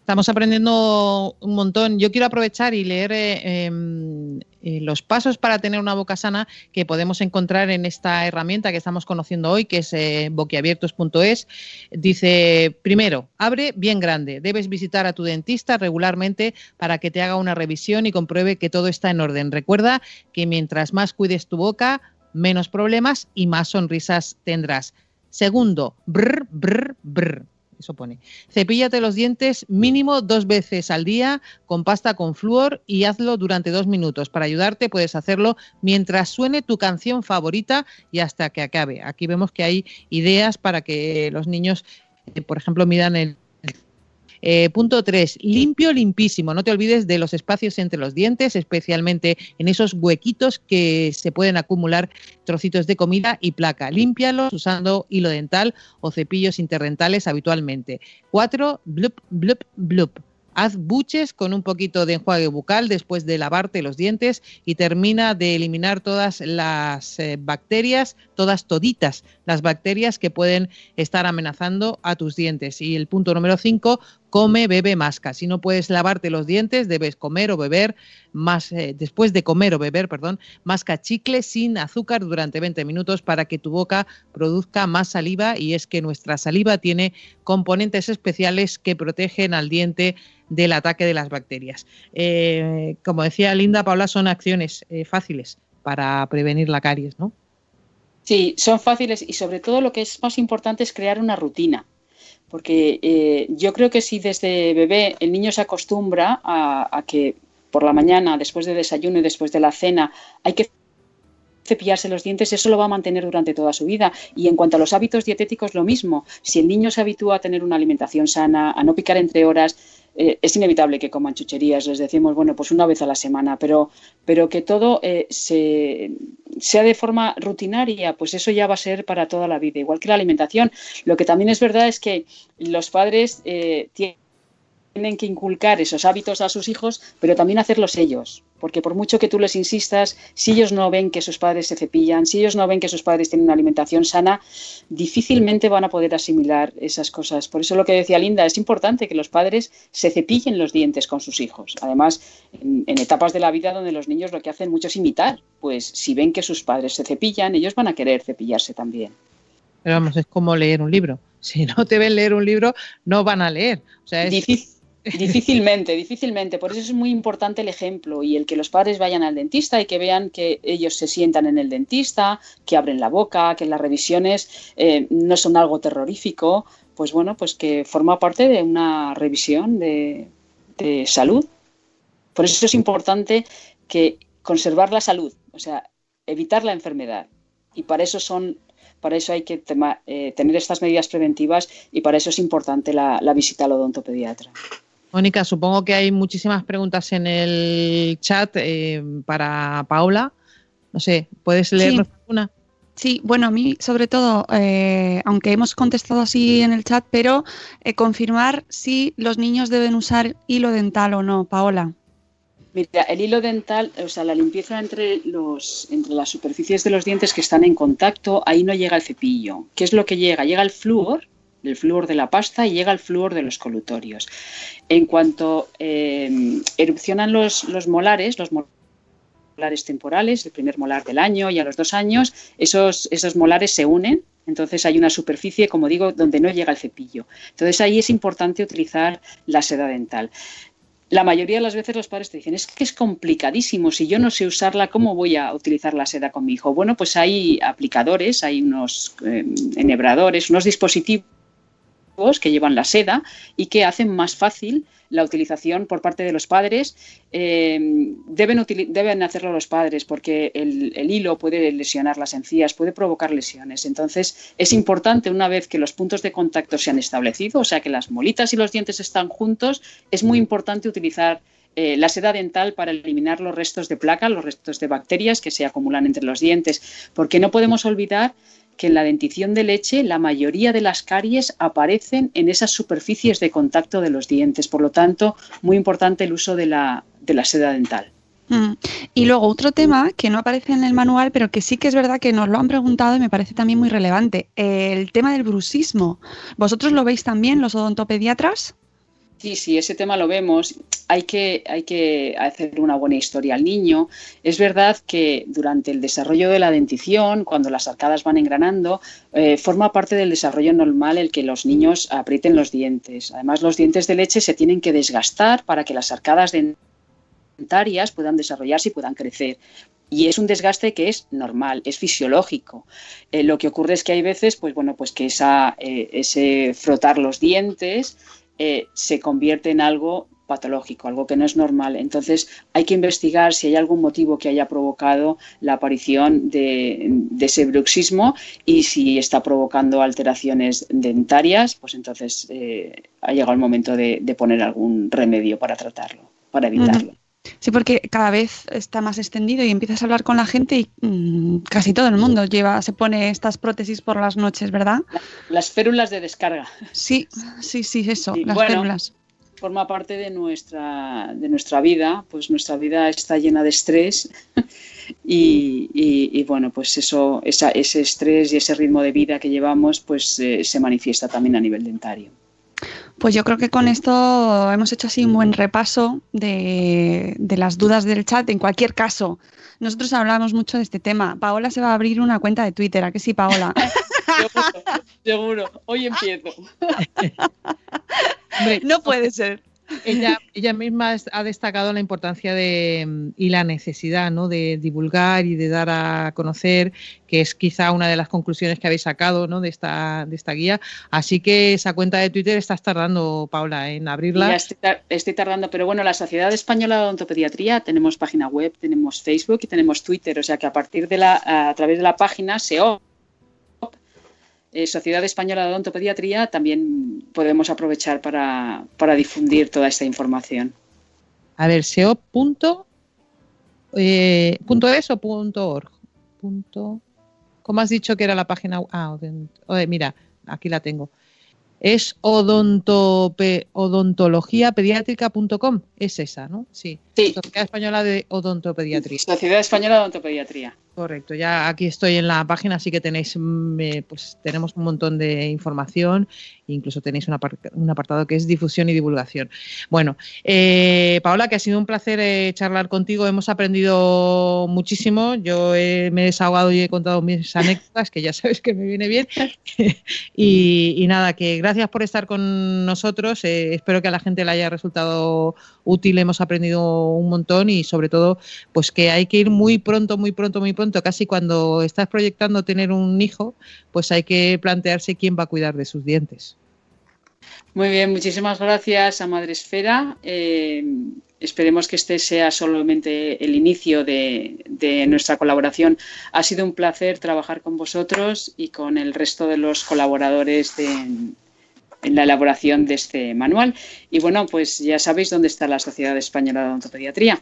Estamos aprendiendo un montón. Yo quiero aprovechar y leer eh, em, eh, los pasos para tener una boca sana que podemos encontrar en esta herramienta que estamos conociendo hoy, que es eh, boquiabiertos.es. Dice, primero, abre bien grande. Debes visitar a tu dentista regularmente para que te haga una revisión y compruebe que todo está en orden. Recuerda que mientras más cuides tu boca, menos problemas y más sonrisas tendrás. Segundo, brr, brr, brr. Eso pone. Cepíllate los dientes mínimo dos veces al día con pasta con flúor y hazlo durante dos minutos. Para ayudarte puedes hacerlo mientras suene tu canción favorita y hasta que acabe. Aquí vemos que hay ideas para que los niños, eh, por ejemplo, midan el eh, punto 3. Limpio, limpísimo. No te olvides de los espacios entre los dientes, especialmente en esos huequitos que se pueden acumular trocitos de comida y placa. Límpialos usando hilo dental o cepillos interdentales habitualmente. 4. Blup, blup, blup. Haz buches con un poquito de enjuague bucal después de lavarte los dientes y termina de eliminar todas las eh, bacterias, todas toditas las bacterias que pueden estar amenazando a tus dientes. Y el punto número 5, come, bebe, masca. Si no puedes lavarte los dientes, debes comer o beber más, eh, después de comer o beber, perdón, masca chicle sin azúcar durante 20 minutos para que tu boca produzca más saliva y es que nuestra saliva tiene componentes especiales que protegen al diente del ataque de las bacterias. Eh, como decía Linda Paula, son acciones eh, fáciles para prevenir la caries, ¿no? Sí, son fáciles y sobre todo lo que es más importante es crear una rutina. Porque eh, yo creo que si desde bebé el niño se acostumbra a, que por la mañana, después de desayuno y después de la cena, hay que cepillarse los dientes, eso lo va a mantener durante toda su vida. Y en cuanto a los hábitos dietéticos, lo mismo. Si el niño se habitúa a tener una alimentación sana, a no picar entre horas, eh, es inevitable que coman chucherías, les decimos, bueno, pues una vez a la semana, pero, pero que todo eh, se, sea de forma rutinaria, pues eso ya va a ser para toda la vida, igual que la alimentación. Lo que también es verdad es que los padres eh, tienen tienen que inculcar esos hábitos a sus hijos, pero también hacerlos ellos. Porque por mucho que tú les insistas, si ellos no ven que sus padres se cepillan, si ellos no ven que sus padres tienen una alimentación sana, difícilmente van a poder asimilar esas cosas. Por eso lo que decía Linda, es importante que los padres se cepillen los dientes con sus hijos. Además, en, etapas de la vida donde los niños lo que hacen mucho es imitar, pues si ven que sus padres se cepillan, ellos van a querer cepillarse también. Pero vamos, es como leer un libro. Si no te ven leer un libro, no van a leer. O sea, es... Difícil Difícilmente, difícilmente. Por eso es muy importante el ejemplo y el que los padres vayan al dentista y que vean que ellos se sientan en el dentista, que abren la boca, que las revisiones eh, no son algo terrorífico, pues bueno, pues que forma parte de una revisión de, salud. Por eso es importante que conservar la salud, o sea, evitar la enfermedad. Y para eso son para eso hay que eh, tener estas medidas preventivas y para eso es importante la, la visita al odontopediatra. Mónica, supongo que hay muchísimas preguntas en el chat eh, para Paula. No sé, ¿puedes leernos sí. una? Sí, bueno, a mí sobre todo, eh, aunque hemos contestado así en el chat, pero eh, confirmar si los niños deben usar hilo dental o no, Paola. Mira, el hilo dental, o sea, la limpieza entre, los, entre las superficies de los dientes que están en contacto, ahí no llega el cepillo. ¿Qué es lo que llega? Llega el flúor el flúor de la pasta y llega el flúor de los colutorios. En cuanto eh, erupcionan los, los molares, los molares temporales, el primer molar del año y a los dos años, esos, esos molares se unen entonces hay una superficie, como digo, donde no llega el cepillo. Entonces ahí es importante utilizar la seda dental. La mayoría de las veces los padres te dicen, es que es complicadísimo, si yo no sé usarla, ¿cómo voy a utilizar la seda con mi hijo? Bueno, pues hay aplicadores, hay unos eh, enhebradores, unos dispositivos que llevan la seda y que hacen más fácil la utilización por parte de los padres. Eh, deben, deben hacerlo los padres porque el, el, hilo puede lesionar las encías, puede provocar lesiones. Entonces, es importante una vez que los puntos de contacto se han establecido, o sea, que las molitas y los dientes están juntos, es muy importante utilizar eh, la seda dental para eliminar los restos de placa, los restos de bacterias que se acumulan entre los dientes, porque no podemos olvidar que en la dentición de leche la mayoría de las caries aparecen en esas superficies de contacto de los dientes. Por lo tanto, muy importante el uso de la, de la seda dental. Mm. Y luego otro tema que no aparece en el manual, pero que sí que es verdad que nos lo han preguntado y me parece también muy relevante, el tema del bruxismo. ¿Vosotros lo veis también, los odontopediatras? Sí, sí, ese tema lo vemos. Hay que, hay que hacer una buena historia al niño. Es verdad que durante el desarrollo de la dentición, cuando las arcadas van engranando, eh, forma parte del desarrollo normal el que los niños aprieten los dientes. Además, los dientes de leche se tienen que desgastar para que las arcadas dentarias puedan desarrollarse y puedan crecer. Y es un desgaste que es normal, es fisiológico. Eh, lo que ocurre es que hay veces, pues bueno, pues que esa, eh, ese frotar los dientes eh, se convierte en algo patológico, algo que no es normal. Entonces hay que investigar si hay algún motivo que haya provocado la aparición de, ese bruxismo y si está provocando alteraciones dentarias, pues entonces eh, ha llegado el momento de, poner algún remedio para tratarlo, para evitarlo. Sí, porque cada vez está más extendido y empiezas a hablar con la gente y mm, casi todo el mundo lleva, se pone estas prótesis por las noches, ¿verdad? Las férulas de descarga. Sí, sí, sí, eso, las férulas. Forma parte de nuestra, de nuestra vida, pues nuestra vida está llena de estrés y, bueno, pues eso, ese estrés y ese ritmo de vida que llevamos, pues eh, se manifiesta también a nivel dentario. Pues yo creo que con esto hemos hecho así un buen repaso de, las dudas del chat. En cualquier caso, nosotros hablamos mucho de este tema. Paola se va a abrir una cuenta de Twitter, ¿a que sí, Paola? seguro, seguro. Hoy empiezo. no puede ser ella, ella misma ha destacado la importancia de, y la necesidad ¿no? de divulgar y de dar a conocer, que es quizá una de las conclusiones que habéis sacado ¿no? de, esta, de esta guía. Así que esa cuenta de Twitter estás tardando, Paula, en abrirla. Estoy, tardando, pero bueno, la Sociedad Española de Odontopediatría tenemos página web, tenemos Facebook y tenemos Twitter, o sea que a partir de la, a través de la página se eh, Sociedad Española de Odontopediatría también podemos aprovechar para, difundir toda esta información. A ver, seo. Punto, eh, punto es o punto org. Punto, ¿Cómo has dicho que era la página? Ah, mira, aquí la tengo. Es odontope, odontologiapediátrica.com. Es esa, ¿no? Sí. sí. Sociedad Española de Odontopediatría. Sociedad Española de Odontopediatría. Correcto, ya aquí estoy en la página, así que tenéis, mm, eh, pues tenemos un montón de información, incluso tenéis un, apartado que es difusión y divulgación. Bueno, eh, Paola, que ha sido un placer eh, charlar contigo, hemos aprendido muchísimo, yo me he desahogado y he contado mis anécdotas, que ya sabes que me viene bien, y, nada, que gracias por estar con nosotros, espero que a la gente le haya resultado útil, hemos aprendido un montón y sobre todo, pues que hay que ir muy pronto, muy pronto, muy pronto casi cuando estás proyectando tener un hijo, pues hay que plantearse quién va a cuidar de sus dientes. Muy bien, muchísimas gracias a Madre Esfera. Eh, esperemos que este sea solamente el inicio de, nuestra colaboración. Ha sido un placer trabajar con vosotros y con el resto de los colaboradores en la elaboración de este manual. Y bueno, pues ya sabéis dónde está la Sociedad Española de Odontopediatría.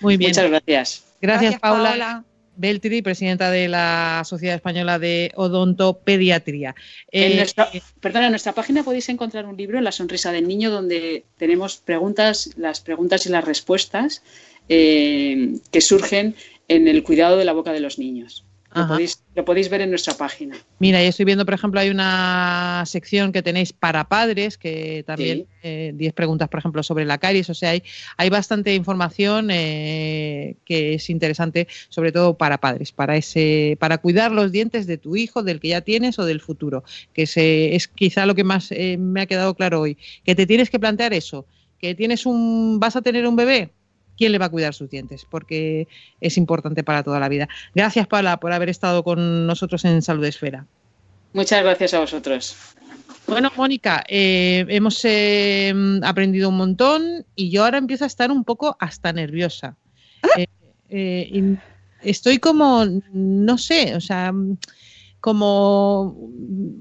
Muy bien. Muchas gracias. Gracias, Paula. Beltri, presidenta de la Sociedad Española de Odontopediatría. En eh, nuestra, perdona, en nuestra página podéis encontrar un libro, La sonrisa del niño, donde tenemos preguntas, las preguntas y las respuestas eh, que surgen en el cuidado de la boca de los niños. Lo podéis, lo podéis, ver en nuestra página. Mira, yo estoy viendo, por ejemplo, hay una sección que tenéis para padres, que también 10 eh, preguntas, por ejemplo, sobre la caries. O sea, hay, hay bastante información eh, que es interesante, sobre todo para padres, para ese, para cuidar los dientes de tu hijo, del que ya tienes o del futuro. Que es quizá lo que más eh, me ha quedado claro hoy. Que te tienes que plantear eso, que tienes un, vas a tener un bebé, quién le va a cuidar sus dientes, porque es importante para toda la vida. Gracias, Paula, por haber estado con nosotros en Salud Esfera. Muchas gracias a vosotros. Bueno, Mónica, eh, hemos eh, aprendido un montón y yo ahora empiezo a estar un poco hasta nerviosa. Ah. Eh, estoy como, no sé, o sea, como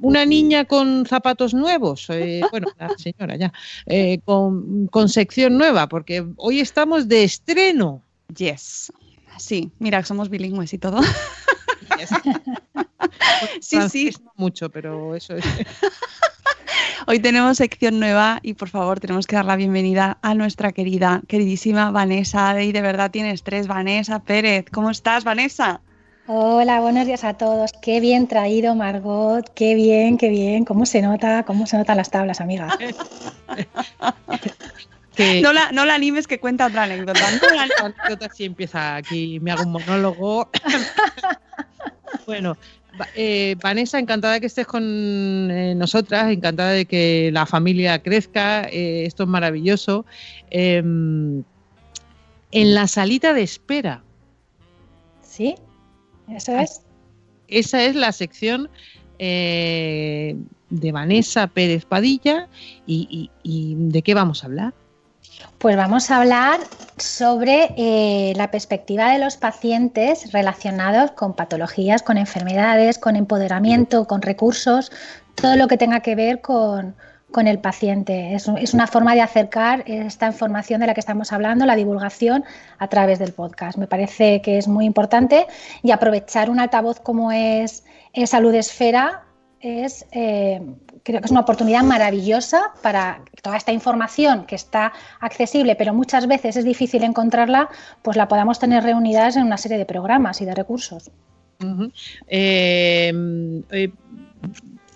una niña con zapatos nuevos, eh, bueno, la señora ya, eh, con, sección nueva, porque hoy estamos de estreno. Yes. Sí, mira, somos bilingües y todo. sí, sí. mucho, pero eso es. Hoy tenemos sección nueva y por favor tenemos que dar la bienvenida a nuestra querida, queridísima Vanessa. Y de verdad tienes tres, Vanessa Pérez. ¿Cómo estás, Vanessa? Hola, buenos días a todos. Qué bien traído, Margot. Qué bien, qué bien. ¿Cómo se nota? ¿Cómo se notan las tablas, amiga? No, la, no la animes que cuenta otra anécdota. la anécdota sí empieza aquí, me hago un monólogo. bueno, eh, Vanessa, encantada de que estés con eh, nosotras, encantada de que la familia crezca, eh, esto es maravilloso. Em, en la salita de espera. ¿Sí? Eso es. Esa es la sección eh, de Vanessa Pérez Padilla y, ¿de qué vamos a hablar? Pues vamos a hablar sobre eh, la perspectiva de los pacientes relacionados con patologías, con enfermedades, con empoderamiento, con recursos, todo lo que tenga que ver con, con el paciente. Es, una forma de acercar esta información de la que estamos hablando, la divulgación, a través del podcast. Me parece que es muy importante y aprovechar un altavoz como es, Salud Esfera es, eh, creo que es una oportunidad maravillosa para toda esta información que está accesible, pero muchas veces es difícil encontrarla, pues la podamos tener reunidas en una serie de programas y de recursos.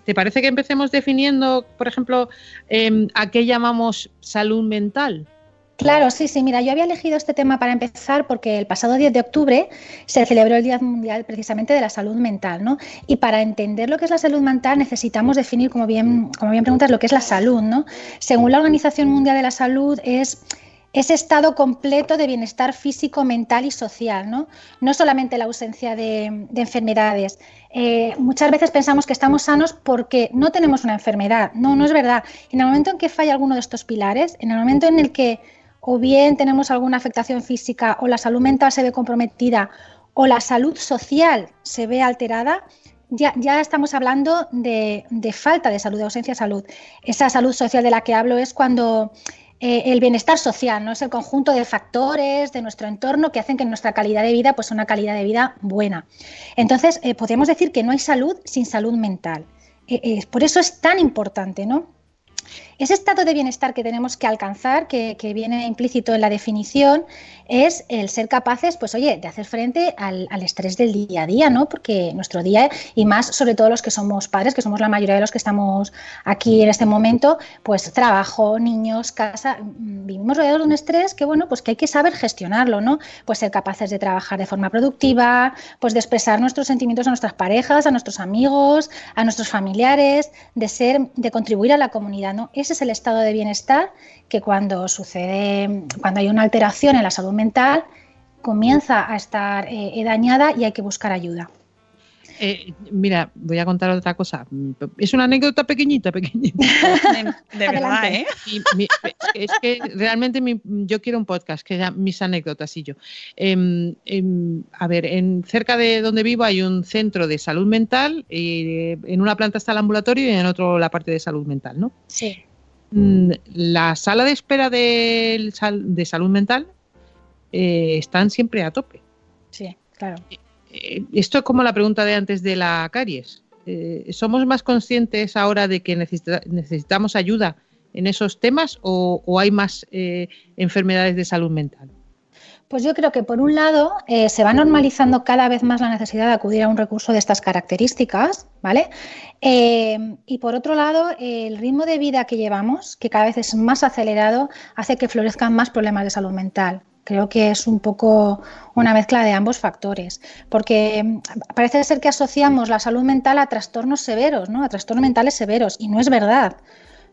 ¿Te parece que empecemos definiendo, por ejemplo, em, a qué llamamos salud mental? Claro, sí, sí. Mira, yo había elegido este tema para empezar porque el pasado 10 de octubre se celebró el Día Mundial precisamente de la Salud Mental, ¿no? Y para entender lo que es la salud mental necesitamos definir, como bien, como bien preguntas, lo que es la salud, ¿no? Según la Organización Mundial de la Salud es ese estado completo de bienestar físico, mental y social, ¿no? No solamente la ausencia de, enfermedades. Eh, muchas veces pensamos que estamos sanos porque no tenemos una enfermedad. No, no es verdad. En el momento en que falla alguno de estos pilares, en el momento en el que o bien tenemos alguna afectación física o la salud mental se ve comprometida o la salud social se ve alterada, ya, ya, estamos hablando de, de, falta de salud, de ausencia de salud. Esa salud social de la que hablo es cuando eh, el bienestar social, ¿no? Es el conjunto de factores de nuestro entorno que hacen que nuestra calidad de vida pues una calidad de vida buena. Entonces, eh, podríamos decir que no hay salud sin salud mental. Eh, por eso es tan importante, ¿no? Ese estado de bienestar que tenemos que alcanzar, que, viene implícito en la definición, es el ser capaces, pues oye, de hacer frente al, estrés del día a día, ¿no? Porque nuestro día, y más sobre todo los que somos padres, que somos la mayoría de los que estamos aquí en este momento, pues trabajo, niños, casa, mm, vivimos rodeados de un estrés que, bueno, pues que hay que saber gestionarlo, ¿no? Pues ser capaces de trabajar de forma productiva, pues de expresar nuestros sentimientos a nuestras parejas, a nuestros amigos, a nuestros familiares, de ser, de contribuir a la comunidad, ¿no? Ese es el estado de bienestar que cuando sucede, cuando hay una alteración en la salud mental, comienza a estar eh, dañada y hay que buscar ayuda. Eh, mira, voy a contar otra cosa. Es una anécdota pequeñita, pequeñita. De, verdad, ¿eh? es que realmente yo quiero un podcast que sea mis anécdotas y yo. Em, em, a ver, en, cerca de donde vivo hay un centro de salud mental y en una planta está el ambulatorio y en otro la parte de salud mental, ¿no? Sí. Mm, la sala de espera de, de salud mental eh, están siempre a tope. Sí, claro. Eh, esto es como la pregunta de antes de la caries. Eh, ¿Somos más conscientes ahora de que necesitamos ayuda en esos temas o, hay más enfermedades de salud mental? Pues yo creo que por un lado eh, se va normalizando cada vez más la necesidad de acudir a un recurso de estas características, ¿vale? Eh, y por otro lado, el ritmo de vida que llevamos, que cada vez es más acelerado, hace que florezcan más problemas de salud mental. Creo que es un poco una mezcla de ambos factores, porque mm, parece ser que asociamos la salud mental a trastornos severos, ¿no? A trastornos mentales severos, y no es verdad.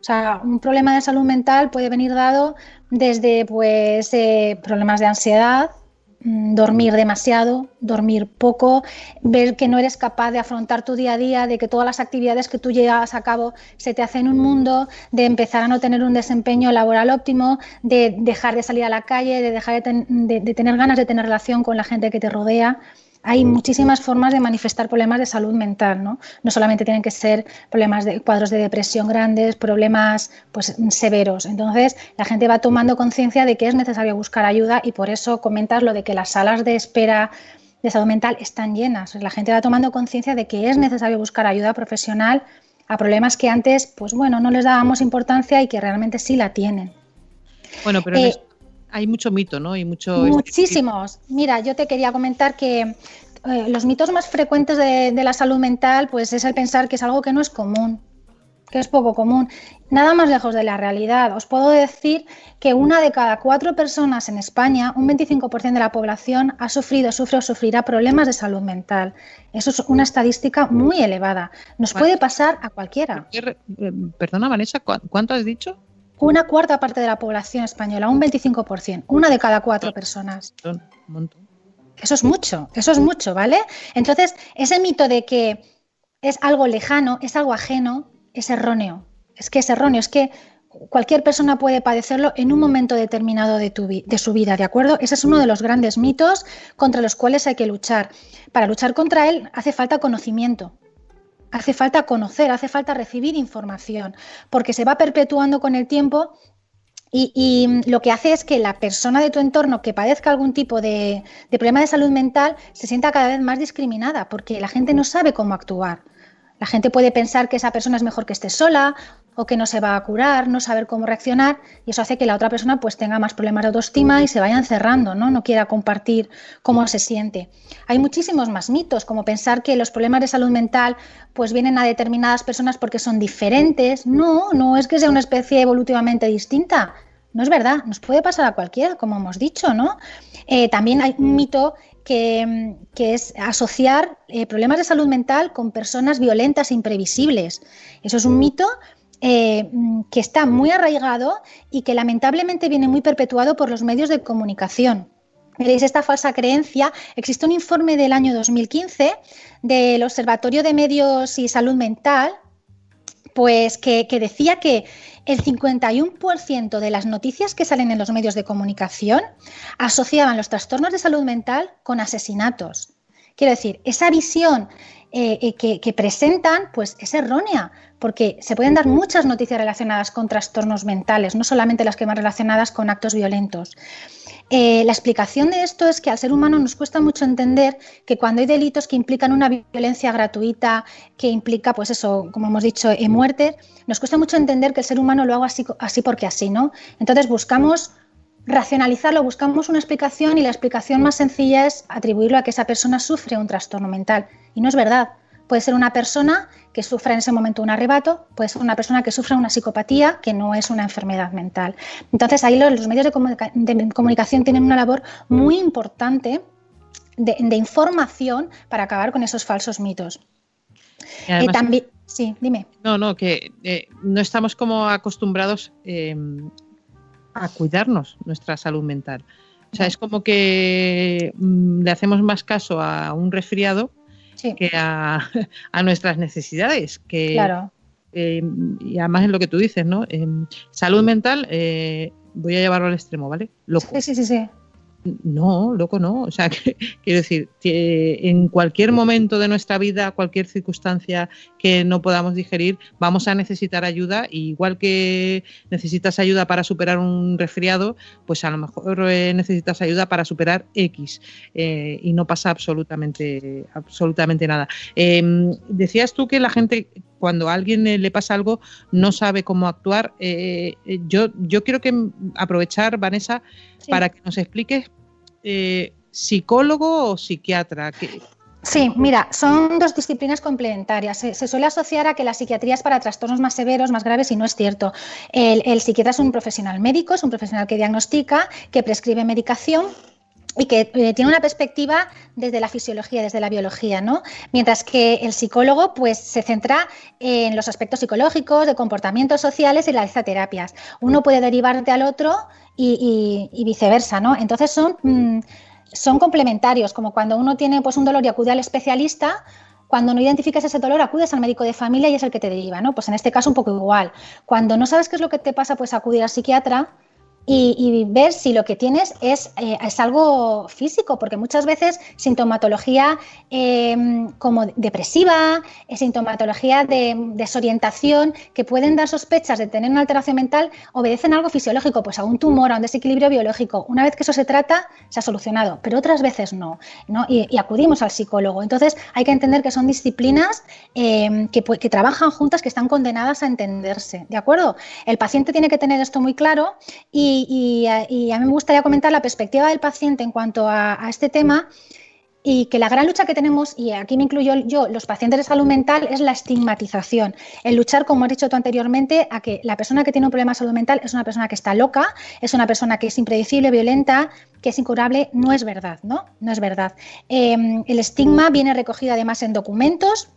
O sea, un problema de salud mental puede venir dado desde pues, eh, problemas de ansiedad, mm, dormir demasiado, dormir poco, ver que no eres capaz de afrontar tu día a día, de que todas las actividades que tú llevas a cabo se te hacen un mundo, de empezar a no tener un desempeño laboral óptimo, de dejar de salir a la calle, de dejar de tener ganas de tener relación con la gente que te rodea hay muchísimas formas de manifestar problemas de salud mental, ¿no? No solamente tienen que ser problemas de cuadros de depresión grandes, problemas pues severos. Entonces, la gente va tomando conciencia de que es necesario buscar ayuda y por eso comentas lo de que las salas de espera de salud mental están llenas. La gente va tomando conciencia de que es necesario buscar ayuda profesional a problemas que antes, pues bueno, no les dábamos importancia y que realmente sí la tienen. Bueno, pero eh, hay mucho mito, ¿no? Y mucho Muchísimos. Mira, yo te quería comentar que eh, los mitos más frecuentes de, la salud mental, pues es el pensar que es algo que no es común, que es poco común. Nada más lejos de la realidad. Os puedo decir que una de cada cuatro personas en España, un 25% de la población, ha sufrido, sufre o sufrirá problemas de salud mental. Eso es una estadística muy elevada. Nos puede pasar a cualquiera. Eh, perdona, Vanessa, ¿cuánto has dicho? Una cuarta parte de la población española, un 25%, una de cada cuatro personas. Eso es mucho, eso es mucho, ¿vale? Entonces, ese mito de que es algo lejano, es algo ajeno, es erróneo. Es que es erróneo, es que cualquier persona puede padecerlo en un momento determinado de, tu, de su vida, ¿de acuerdo? Ese es uno de los grandes mitos contra los cuales hay que luchar. Para luchar contra él hace falta conocimiento, hace falta conocer, hace falta recibir información, porque se va perpetuando con el tiempo y, lo que hace es que la persona de tu entorno que padezca algún tipo de, problema de salud mental se sienta cada vez más discriminada, porque la gente no sabe cómo actuar. La gente puede pensar que esa persona es mejor que esté sola o que no se va a curar, no saber cómo reaccionar y eso hace que la otra persona pues tenga más problemas de autoestima y se vaya encerrando, ¿no? No quiera compartir cómo se siente. Hay muchísimos más mitos, como pensar que los problemas de salud mental pues vienen a determinadas personas porque son diferentes. No, no es que sea una especie evolutivamente distinta. No es verdad, nos puede pasar a cualquiera, como hemos dicho, ¿no? Eh, también hay un mito que, es asociar eh, problemas de salud mental con personas violentas e imprevisibles. Eso es un mito eh, que está muy arraigado y que lamentablemente viene muy perpetuado por los medios de comunicación. Veréis esta falsa creencia. Existe un informe del año 2015 del Observatorio de Medios y Salud Mental, pues que, decía que el 51% de las noticias que salen en los medios de comunicación asociaban los trastornos de salud mental con asesinatos. Quiero decir, esa visión eh, eh, que, presentan pues es errónea, porque se pueden dar muchas noticias relacionadas con trastornos mentales, no solamente las que van relacionadas con actos violentos. Eh, la explicación de esto es que al ser humano nos cuesta mucho entender que cuando hay delitos que implican una violencia gratuita, que implica, pues eso, como hemos dicho, muerte, nos cuesta mucho entender que el ser humano lo haga así, así porque así, ¿no? Entonces buscamos racionalizarlo, buscamos una explicación y la explicación más sencilla es atribuirlo a que esa persona sufre un trastorno mental. Y no es verdad. Puede ser una persona que sufra en ese momento un arrebato, puede ser una persona que sufra una psicopatía, que no es una enfermedad mental. Entonces ahí los, medios de, comunicación tienen una labor muy importante de, información para acabar con esos falsos mitos. Eh, también, sí, dime. No, no, que eh, no estamos como acostumbrados eh, a cuidarnos nuestra salud mental. O sea, es como que mm, le hacemos más caso a un resfriado que a, nuestras necesidades. Que, claro. Eh, y además es lo que tú dices, ¿no? salud mental, eh, voy a llevarlo al extremo, ¿vale? Sí, sí, sí, sí. No, loco no. O sea, quiero decir, que en cualquier momento de nuestra vida, cualquier circunstancia que no podamos digerir, vamos a necesitar ayuda. igual que necesitas ayuda para superar un resfriado, pues a lo mejor eh, necesitas ayuda para superar X. Eh, y no pasa absolutamente, absolutamente nada. Em, decías tú que la gente cuando a alguien le pasa algo no sabe cómo actuar. Eh, yo, yo quiero que aprovechar, Vanessa, para que nos expliques eh, psicólogo o psiquiatra. Sí, mira, son dos disciplinas complementarias. Se, suele asociar a que la psiquiatría es para trastornos más severos, más graves, y no es cierto. El, psiquiatra es un profesional médico, es un profesional que diagnostica, que prescribe medicación y que eh, tiene una perspectiva desde la fisiología, desde la biología, ¿no? Mientras que el psicólogo, pues, se centra en los aspectos psicológicos, de comportamientos sociales y realiza terapias. Uno puede derivarte al otro y, viceversa, ¿no? Entonces son mm, son complementarios, como cuando uno tiene pues, un dolor y acude al especialista, cuando no identificas ese dolor, acudes al médico de familia y es el que te deriva, ¿no? Pues en este caso un poco igual. Cuando no sabes qué es lo que te pasa, pues acudir al psiquiatra y, ver si lo que tienes es, eh, es, algo físico, porque muchas veces sintomatología em, como depresiva, sintomatología de desorientación, que pueden dar sospechas de tener una alteración mental, obedecen a algo fisiológico, pues a un tumor, a un desequilibrio biológico. Una vez que eso se trata, se ha solucionado, pero otras veces no, ¿no? Y, acudimos al psicólogo. Entonces hay que entender que son disciplinas em, que, que trabajan juntas, que están condenadas a entenderse, ¿de acuerdo? El paciente tiene que tener esto muy claro y y, a mí me gustaría comentar la perspectiva del paciente en cuanto a, este tema y que la gran lucha que tenemos, y aquí me incluyo yo, los pacientes de salud mental, es la estigmatización. El luchar, como has dicho tú anteriormente, a que la persona que tiene un problema de salud mental es una persona que está loca, es una persona que es impredecible, violenta, que es incurable, no es verdad, ¿no? No es verdad. Em, el estigma viene recogido además en documentos,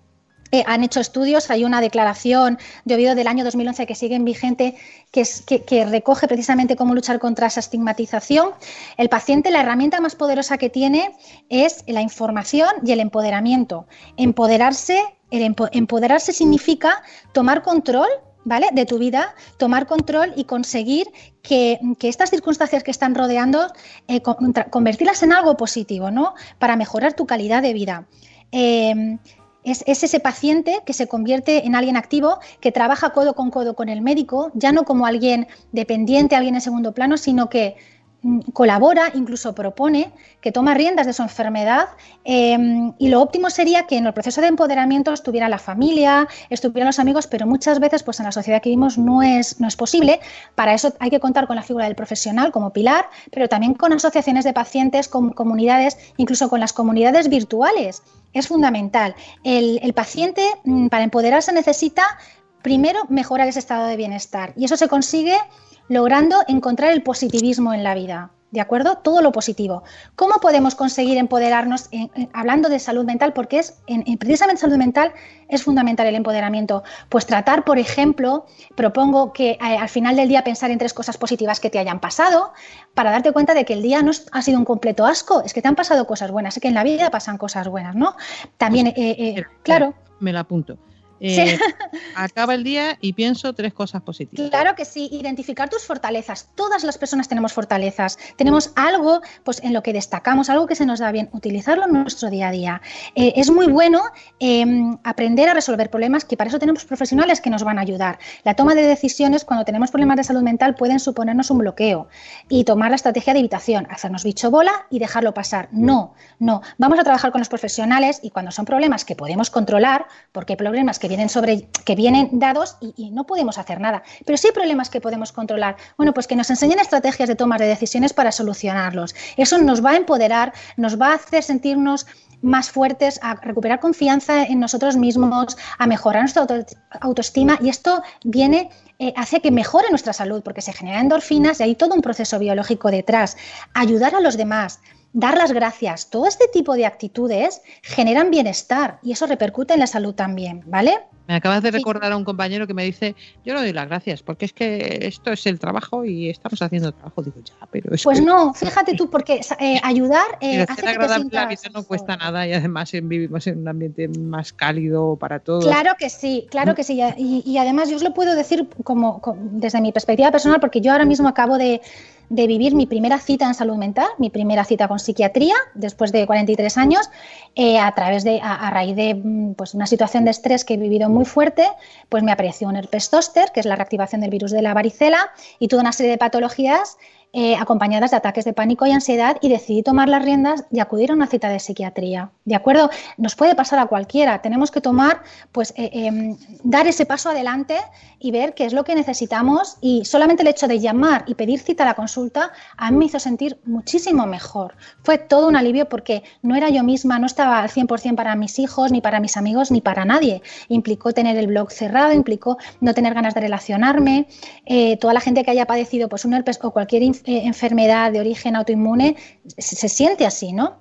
eh, han hecho estudios, hay una declaración de Oviedo del año 2011 que sigue en vigente que, es, que, recoge precisamente cómo luchar contra esa estigmatización. El paciente, la herramienta más poderosa que tiene es la información y el empoderamiento. Empoderarse, empoderarse significa tomar control ¿vale? de tu vida, tomar control y conseguir que, estas circunstancias que están rodeando, eh, convertirlas en algo positivo, ¿no? Para mejorar tu calidad de vida. Eh, es, ese paciente que se convierte en alguien activo, que trabaja codo con codo con el médico, ya no como alguien dependiente, alguien en segundo plano, sino que colabora, incluso propone, que toma riendas de su enfermedad em, y lo óptimo sería que en el proceso de empoderamiento estuviera la familia, estuvieran los amigos, pero muchas veces pues en la sociedad que vivimos no es, no es posible. Para eso hay que contar con la figura del profesional como pilar, pero también con asociaciones de pacientes, con comunidades, incluso con las comunidades virtuales es fundamental. El, paciente, mm, para empoderarse, necesita primero mejorar ese estado de bienestar y eso se consigue logrando encontrar el positivismo en la vida. ¿De acuerdo? Todo lo positivo. ¿Cómo podemos conseguir empoderarnos hablando de salud mental? Porque es en, precisamente salud mental es fundamental el empoderamiento. Pues tratar, por ejemplo, propongo que eh, al final del día pensar en tres cosas positivas que te hayan pasado para darte cuenta de que el día no ha sido un completo asco, es que te han pasado cosas buenas, es que en la vida pasan cosas buenas, ¿no? También, eh, eh, claro. Me la apunto. Eh, acaba el día y pienso tres cosas positivas. Claro que sí, identificar tus fortalezas. Todas las personas tenemos fortalezas. Tenemos algo pues, en lo que destacamos, algo que se nos da bien, utilizarlo en nuestro día a día. Eh, es muy bueno em, aprender a resolver problemas, que para eso tenemos profesionales que nos van a ayudar. La toma de decisiones cuando tenemos problemas de salud mental pueden suponernos un bloqueo y tomar la estrategia de evitación, hacernos bicho bola y dejarlo pasar. No, no. Vamos a trabajar con los profesionales y cuando son problemas que podemos controlar, porque hay problemas que vienen, sobre, que vienen dados y, no podemos hacer nada. Pero sí hay problemas que podemos controlar. Bueno, pues que nos enseñen estrategias de toma de decisiones para solucionarlos. Eso nos va a empoderar, nos va a hacer sentirnos más fuertes, a recuperar confianza en nosotros mismos, a mejorar nuestra autoestima y esto viene eh, hace que mejore nuestra salud porque se generan endorfinas y hay todo un proceso biológico detrás. Ayudar a los demás, dar las gracias, todo este tipo de actitudes generan bienestar y eso repercute en la salud también, ¿vale? Me acabas de recordar a un compañero que me dice, yo no doy las gracias, porque es que esto es el trabajo y estamos haciendo trabajo. Digo, ya, pero es Pues no, fíjate tú, porque eh, ayudar eh, hace que te la vida no cuesta nada y además vivimos en un ambiente más cálido para todos. Claro que sí, claro que sí. Y, además yo os lo puedo decir como desde mi perspectiva personal, porque yo ahora mismo acabo de de vivir mi primera cita en salud mental, mi primera cita con psiquiatría, después de 43 años, eh, a través de, a, raíz de mm, pues, una situación de estrés que he vivido muy fuerte, pues me apareció un herpes zóster, que es la reactivación del virus de la varicela, y toda una serie de patologías eh, acompañadas de ataques de pánico y ansiedad y decidí tomar las riendas y acudir a una cita de psiquiatría. ¿De acuerdo? Nos puede pasar a cualquiera. Tenemos que tomar, pues, eh, em, dar ese paso adelante y ver qué es lo que necesitamos. Y solamente el hecho de llamar y pedir cita a la consulta a mí me hizo sentir muchísimo mejor. Fue todo un alivio porque no era yo misma, no estaba al 100% para mis hijos, ni para mis amigos, ni para nadie. Implicó tener el blog cerrado, implicó no tener ganas de relacionarme. Eh, toda la gente que haya padecido pues, un herpes o cualquier enfermedad de origen autoinmune se, siente así, ¿no?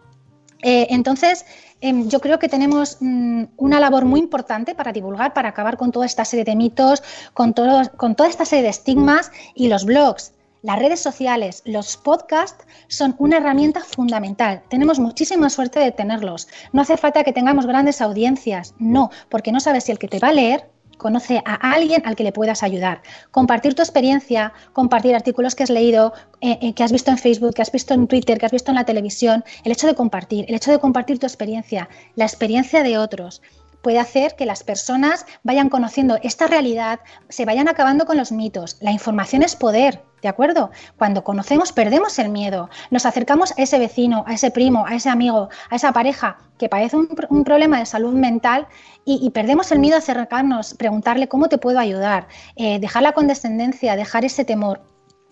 Eh, entonces, em, yo creo que tenemos mm, una labor muy importante para divulgar, para acabar con toda esta serie de mitos, con, con toda esta serie de estigmas y los blogs. Las redes sociales, los podcasts son una herramienta fundamental. Tenemos muchísima suerte de tenerlos. No hace falta que tengamos grandes audiencias, no, porque no sabes si el que te va a leer conoce a alguien al que le puedas ayudar. Compartir tu experiencia, compartir artículos que has leído, eh, eh, que has visto en Facebook, que has visto en Twitter, que has visto en la televisión. El hecho de compartir, el hecho de compartir tu experiencia, la experiencia de otros, puede hacer que las personas vayan conociendo esta realidad, se vayan acabando con los mitos. La información es poder, ¿de acuerdo? Cuando conocemos perdemos el miedo, nos acercamos a ese vecino, a ese primo, a ese amigo, a esa pareja que padece un, problema de salud mental y, perdemos el miedo a acercarnos, preguntarle cómo te puedo ayudar, eh, dejar la condescendencia, dejar ese temor.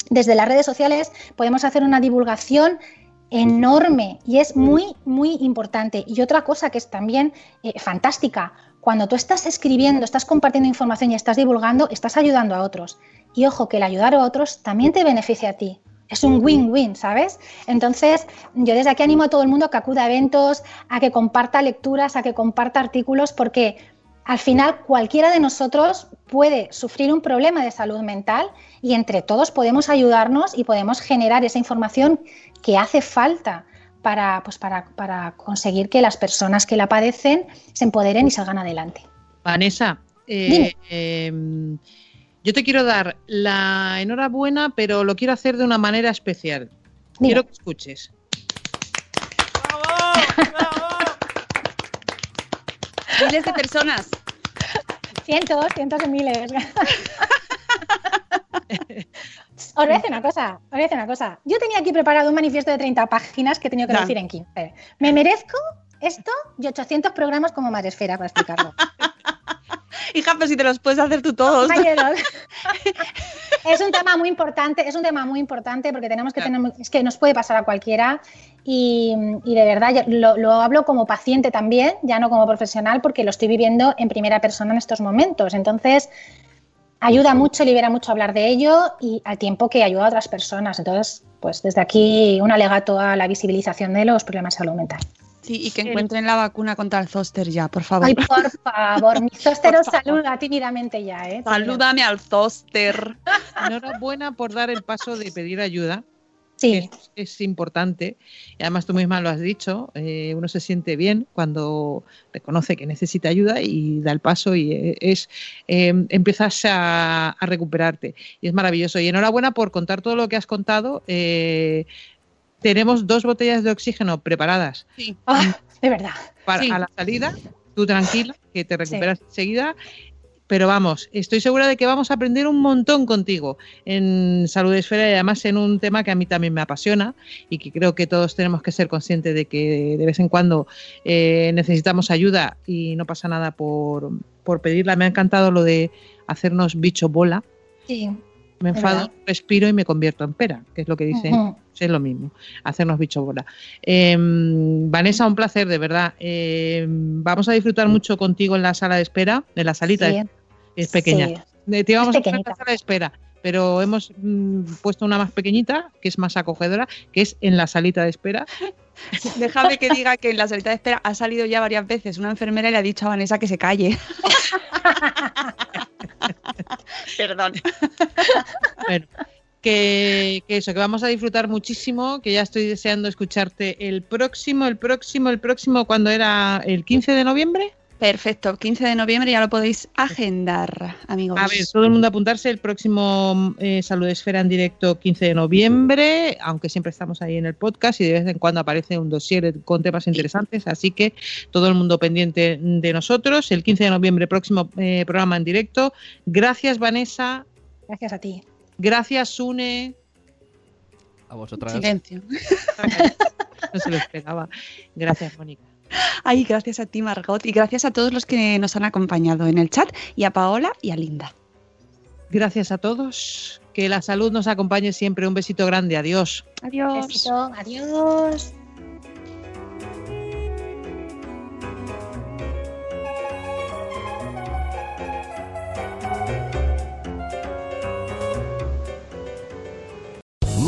Desde las redes sociales podemos hacer una divulgación enorme y es muy, muy importante. Y otra cosa que es también eh, fantástica, cuando tú estás escribiendo, estás compartiendo información y estás divulgando, estás ayudando a otros. Y ojo, que el ayudar a otros también te beneficia a ti. Es un win-win, ¿sabes? Entonces, yo desde aquí animo a todo el mundo a que acuda a eventos, a que comparta lecturas, a que comparta artículos, porque al final cualquiera de nosotros puede sufrir un problema de salud mental y entre todos podemos ayudarnos y podemos generar esa información que hace falta para, pues para, conseguir que las personas que la padecen se empoderen y salgan adelante. Vanessa, eh, em, yo te quiero dar la enhorabuena, pero lo quiero hacer de una manera especial. Quiero que escuches. Miles de personas. Cientos, cientos de miles. Os voy a decir una cosa, os voy a decir una cosa. Yo tenía aquí preparado un manifiesto de 30 páginas que he tenido que decir en 15. Me merezco esto y 800 programas como Madresfera para explicarlo. Hija, pero si te los puedes hacer tú todos. es un tema muy importante, es un tema muy importante porque tenemos que tener, es que nos puede pasar a cualquiera y, de verdad lo, lo, hablo como paciente también, ya no como profesional, porque lo estoy viviendo en primera persona en estos momentos. Entonces, ayuda mucho, libera mucho hablar de ello y al tiempo que ayuda a otras personas. Entonces, pues desde aquí un alegato a la visibilización de los problemas de salud mental. Sí, y que encuentren la vacuna contra el zóster ya, por favor. Ay, por favor, mi zóster os saluda tímidamente ya, ¿eh? Salúdame al zóster. Enhorabuena por dar el paso de pedir ayuda Sí. Es, importante. Y además tú misma lo has dicho, eh, uno se siente bien cuando reconoce que necesita ayuda y da el paso y eh, es eh, empiezas a, recuperarte. Y es maravilloso. Y enhorabuena por contar todo lo que has contado. Tenemos dos botellas de oxígeno preparadas. Sí. Ah, de verdad. Para a la salida, tú tranquila, que te recuperas enseguida pero vamos, estoy segura de que vamos a aprender un montón contigo en Salud Esfera y además en un tema que a mí también me apasiona y que creo que todos tenemos que ser conscientes de que de vez en cuando eh, necesitamos ayuda y no pasa nada por, pedirla. Me ha encantado lo de hacernos bicho bola. Sí. Me enfado, respiro y me convierto en pera, que es lo que dicen. Es lo mismo, hacernos bicho bola. Em, Vanessa, un placer, de verdad. Em, vamos a disfrutar mucho contigo en la sala de espera, en la salita. Es pequeña. Te íbamos a la sala de espera, pero hemos mm, puesto una más pequeñita, que es más acogedora, que es en la salita de espera. Déjame que diga que en la salita de espera ha salido ya varias veces una enfermera y le ha dicho a Vanessa que se calle. Perdón. Bueno, que, eso, que vamos a disfrutar muchísimo, que ya estoy deseando escucharte el próximo, el próximo, el próximo, cuando era el 15 de noviembre. Perfecto, 15 de noviembre ya lo podéis agendar, amigos. A ver, todo el mundo apuntarse el próximo eh, Salud Esfera en directo 15 de noviembre, aunque siempre estamos ahí en el podcast y de vez en cuando aparece un dossier con temas interesantes, así que todo el mundo pendiente de nosotros. El 15 de noviembre, próximo eh, programa en directo. Gracias, Vanessa. Gracias a ti. Gracias, Sune. A vosotras. Silencio. No se lo esperaba. Gracias, Mónica. Ay, gracias a ti, Margot, y gracias a todos los que nos han acompañado en el chat, y a Paola y a Linda. Gracias a todos. Que la salud nos acompañe siempre. Un besito grande. Adiós. Adiós. Besito, adiós.